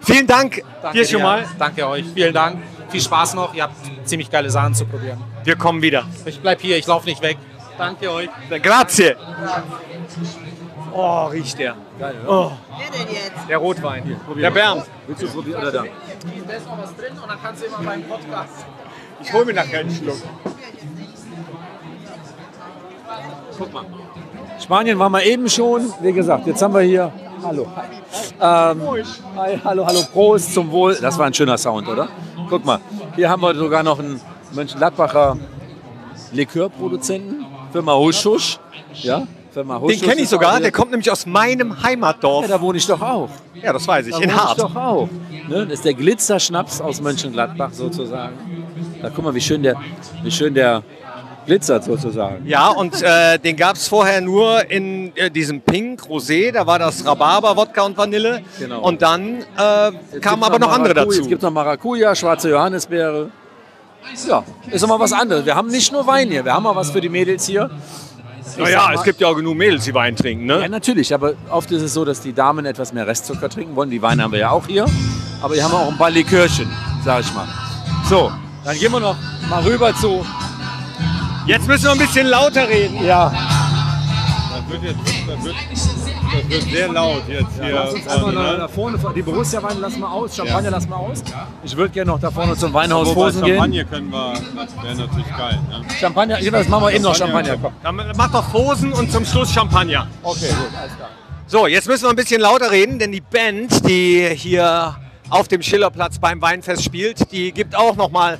Vielen Dank Danke dir schon mal. Danke euch. Vielen Dank. Viel Spaß noch. Ihr habt ziemlich geile Sachen zu probieren. Wir kommen wieder. Ich bleib hier, ich laufe nicht weg. Danke euch. Grazie. Oh, riecht der. Geil, Oh, Wer denn jetzt? der Rotwein. Probier Der mal. Bernd. Willst du probieren oder da? Da ist noch was drin und dann kannst du immer beim Podcast. Ich hole mir nachher einen Schluck. Guck mal. Spanien waren wir eben schon. Wie gesagt, jetzt haben wir hier. Hallo. Ähm, hi, hallo, hallo, Prost zum Wohl. Das war ein schöner Sound, oder? Guck mal, hier haben wir sogar noch einen Mönchengladbacher Likörproduzenten, Firma Huschusch. Ja, Firma Den Huschusch kenne ich sogar. Der kommt nämlich aus meinem Heimatdorf. Ja, da wohne ich doch auch. Ja, das weiß ich. Da In wohne Hart. ich doch auch. Ne? Das ist der Glitzerschnaps aus Mönchengladbach sozusagen. Da guck mal, wie schön der, wie schön der glitzert sozusagen. Ja, und äh, den gab es vorher nur in äh, diesem Pink Rosé. Da war das Rhabarber, Wodka und Vanille. Genau. Und dann äh, kamen aber noch andere Maracuja, dazu. Es gibt noch Maracuja, schwarze Johannisbeere. Ja, ist immer was anderes. Wir haben nicht nur Wein hier, wir haben auch was für die Mädels hier. Naja, es gibt ja auch genug Mädels, die Wein trinken, ne? Ja, natürlich, aber oft ist es so, dass die Damen etwas mehr Restzucker trinken wollen. Die Weine haben wir ja auch hier. Aber hier haben wir auch ein paar Likörchen, sag ich mal. So, dann gehen wir noch mal rüber zu. Jetzt müssen wir ein bisschen lauter reden. Ja. Das wird jetzt das wird, das wird sehr laut jetzt hier. Lass uns einfach vorne, noch ne? da vorne, die Borussia-Wein lassen wir aus, Champagner lassen wir aus. Ich würde gerne noch da vorne zum Weinhaus Wobei Fosen gehen. Champagner können wir, das wäre natürlich geil. Ne? Champagner, ja, das machen wir eben noch Champagner. Dann mach doch Fosen und zum Schluss Champagner. Okay, gut, alles klar. So, jetzt müssen wir ein bisschen lauter reden, denn die Band, die hier auf dem Schillerplatz beim Weinfest spielt, die gibt auch noch mal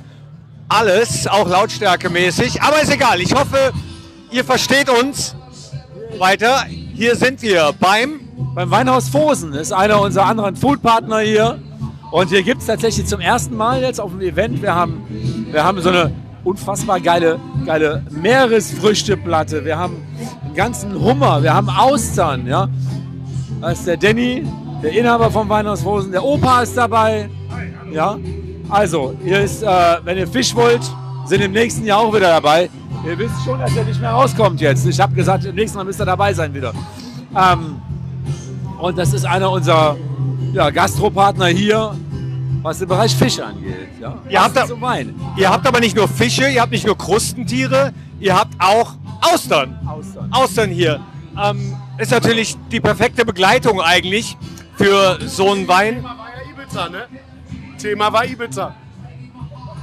alles, auch lautstärkemäßig. Aber ist egal. Ich hoffe, ihr versteht uns weiter. Hier sind wir beim Beim Weinhaus Fosen ist einer unserer anderen Foodpartner hier. Und hier gibt es tatsächlich zum ersten Mal jetzt auf dem Event, wir haben, wir haben so eine unfassbar geile, geile Meeresfrüchteplatte. Wir haben einen ganzen Hummer, wir haben Austern. Ja? Da ist der Danny, der Inhaber vom Weinhaus Fosen. Der Opa ist dabei. Ja? Also, hier ist, äh, wenn ihr Fisch wollt, sind im nächsten Jahr auch wieder dabei. Ihr wisst schon, dass er nicht mehr rauskommt jetzt. Ich habe gesagt, im nächsten Mal müsst ihr dabei sein wieder. Ähm, und das ist einer unserer ja, Gastropartner hier, was den Bereich Fisch angeht. Ja? Ihr habt, da, Wein. ihr habt aber nicht nur Fische, ihr habt nicht nur Krustentiere, ihr habt auch Austern. Austern. Austern hier. Ähm, ist natürlich die perfekte Begleitung eigentlich für so einen Wein. War ja Ibiza, ne? Thema war Ibiza.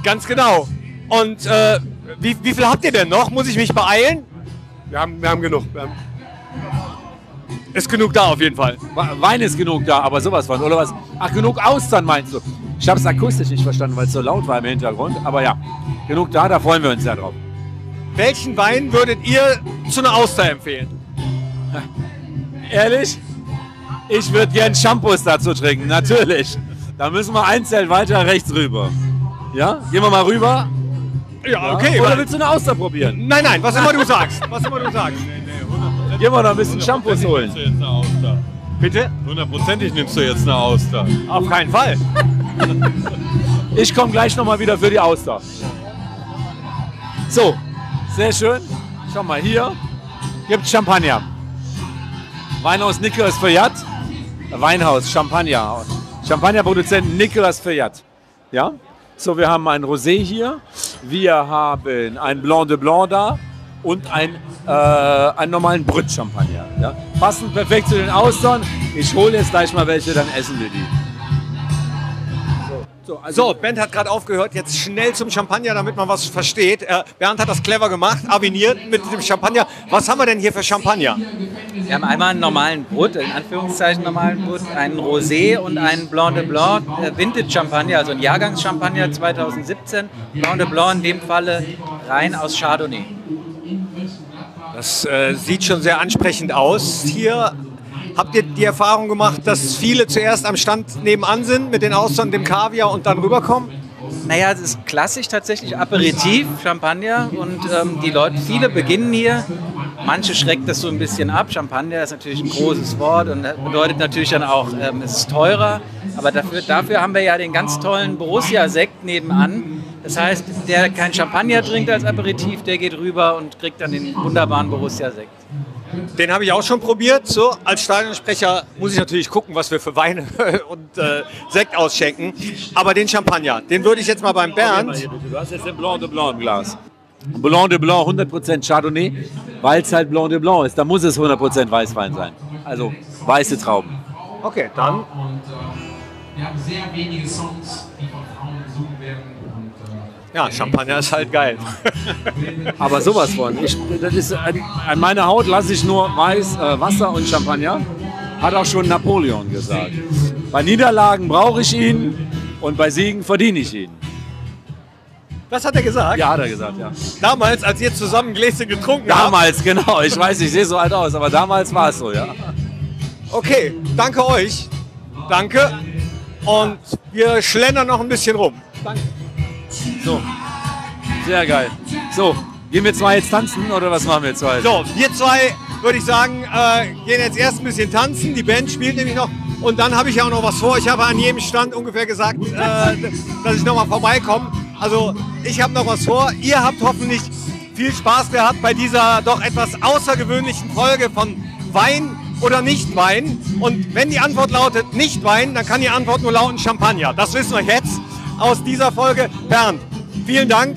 Ganz genau. Und äh, wie, wie viel habt ihr denn noch? Muss ich mich beeilen? Wir haben, wir haben genug. Wir haben ist genug da auf jeden Fall. Wein ist genug da, aber sowas von, oder was? Ach, genug Austern meinst du? Ich habe es akustisch nicht verstanden, weil es so laut war im Hintergrund. Aber ja, genug da, da freuen wir uns ja drauf. Welchen Wein würdet ihr zu einer Auster empfehlen? Ehrlich? Ich würde gern Shampoos dazu trinken, natürlich. Da müssen wir ein Zelt weiter rechts rüber. Ja? Gehen wir mal rüber? Ja, okay. Oder willst du eine Auster probieren? Nein, nein, was immer du sagst. Was immer du sagst. Gehen wir noch ein bisschen Shampoos holen. Nimmst du jetzt eine Auster? Bitte? Hundertprozentig nimmst du jetzt eine Auster. Auf keinen Fall. Ich komme gleich nochmal wieder für die Auster. So, sehr schön. Schau mal, hier gibt Champagner. Weinhaus Nicolas Feuillat. Weinhaus, Champagner. Champagnerproduzent Nicolas Feuillat. Ja? So, wir haben ein Rosé hier. Wir haben ein Blanc de Blanc da und ein, äh, einen normalen Brut Champagner. Ja? Passend perfekt zu den Austern. Ich hole jetzt gleich mal welche, dann essen wir die. So, also So, Bernd hat gerade aufgehört. Jetzt schnell zum Champagner, damit man was versteht. Äh, Bernd hat das clever gemacht, aviniert mit dem Champagner. Was haben wir denn hier für Champagner? Wir haben einmal einen normalen Brut, in Anführungszeichen normalen Brut, einen Rosé und einen Blanc de Blanc äh, Vintage Champagner, also ein Jahrgangschampagner 2017. Blanc de Blanc in dem Falle rein aus Chardonnay. Das äh, sieht schon sehr ansprechend aus. Hier habt ihr die Erfahrung gemacht, dass viele zuerst am Stand nebenan sind mit den Austern, dem Kaviar und dann rüberkommen? Naja, es ist klassisch tatsächlich Aperitif, Champagner und ähm, die Leute, viele beginnen hier. Manche schreckt das so ein bisschen ab. Champagner ist natürlich ein großes Wort und das bedeutet natürlich dann auch, ähm, es ist teurer. Aber dafür, dafür haben wir ja den ganz tollen Borussia-Sekt nebenan. Das heißt, der kein Champagner trinkt als Aperitif, der geht rüber und kriegt dann den wunderbaren Borussia-Sekt. Den habe ich auch schon probiert. So, als Stadionsprecher muss ich natürlich gucken, was wir für Weine und äh, Sekt ausschenken. Aber den Champagner, den würde ich jetzt mal beim Bernd. Du hast jetzt den Blanc de Blanc im Glas. Blanc de Blanc 100% Chardonnay, weil es halt Blanc de Blanc ist. Da muss es 100% Weißwein sein. Also weiße Trauben. Okay, dann. Wir haben sehr wenige Songs, die von Frauen gesungen werden. Ja, Champagner ist halt geil. Aber sowas von. Ich, das ist, an, an meiner Haut lasse ich nur Weiß, äh, Wasser und Champagner. Hat auch schon Napoleon gesagt. Bei Niederlagen brauche ich ihn und bei Siegen verdiene ich ihn. Das hat er gesagt? Ja, hat er gesagt, ja. Damals, als ihr zusammen Gläschen getrunken habt. Damals, genau. Ich weiß, ich sehe so alt aus, aber damals war es so, ja. Okay, danke euch. Danke. Und wir schlendern noch ein bisschen rum. Danke. So. Sehr geil. So, gehen wir zwei jetzt tanzen oder was machen wir jetzt zwei? So, wir zwei, würde ich sagen, äh, gehen jetzt erst ein bisschen tanzen. Die Band spielt nämlich noch. Und dann habe ich ja auch noch was vor. Ich habe an jedem Stand ungefähr gesagt, äh, dass ich noch mal vorbeikomme. Also ich habe noch was vor. Ihr habt hoffentlich viel Spaß gehabt bei dieser doch etwas außergewöhnlichen Folge von Wein oder nicht Wein. Und wenn die Antwort lautet nicht Wein, dann kann die Antwort nur lauten Champagner. Das wissen wir jetzt. Aus dieser Folge. Bernd, vielen Dank,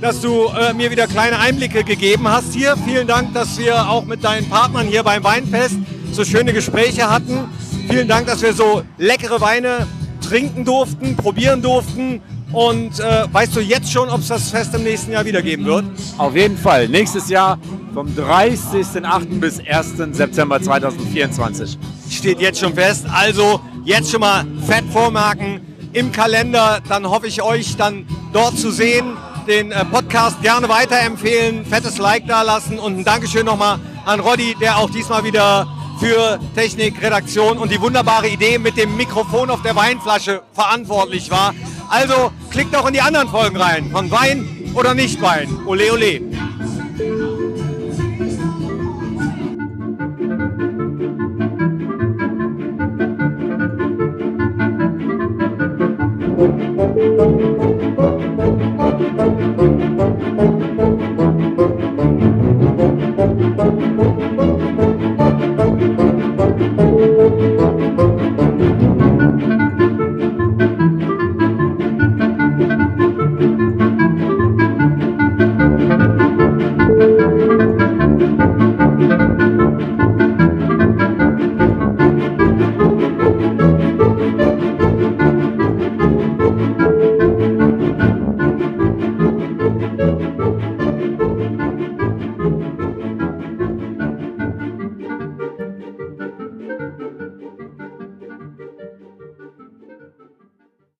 dass du äh, mir wieder kleine Einblicke gegeben hast hier. Vielen Dank, dass wir auch mit deinen Partnern hier beim Weinfest so schöne Gespräche hatten. Vielen Dank, dass wir so leckere Weine trinken durften, probieren durften. Und äh, weißt du jetzt schon, ob es das Fest im nächsten Jahr wieder geben wird? Auf jeden Fall. Nächstes Jahr vom 30.08. bis 1. September 2024. Steht jetzt schon fest. Also jetzt schon mal fett vormerken im Kalender. Dann hoffe ich euch dann dort zu sehen. Den äh, Podcast gerne weiterempfehlen, fettes Like da lassen und ein Dankeschön nochmal an Roddy, der auch diesmal wieder für Technik, Redaktion und die wunderbare Idee mit dem Mikrofon auf der Weinflasche verantwortlich war. Also klickt auch in die anderen Folgen rein. Von Wein oder nicht Wein. Ole ole.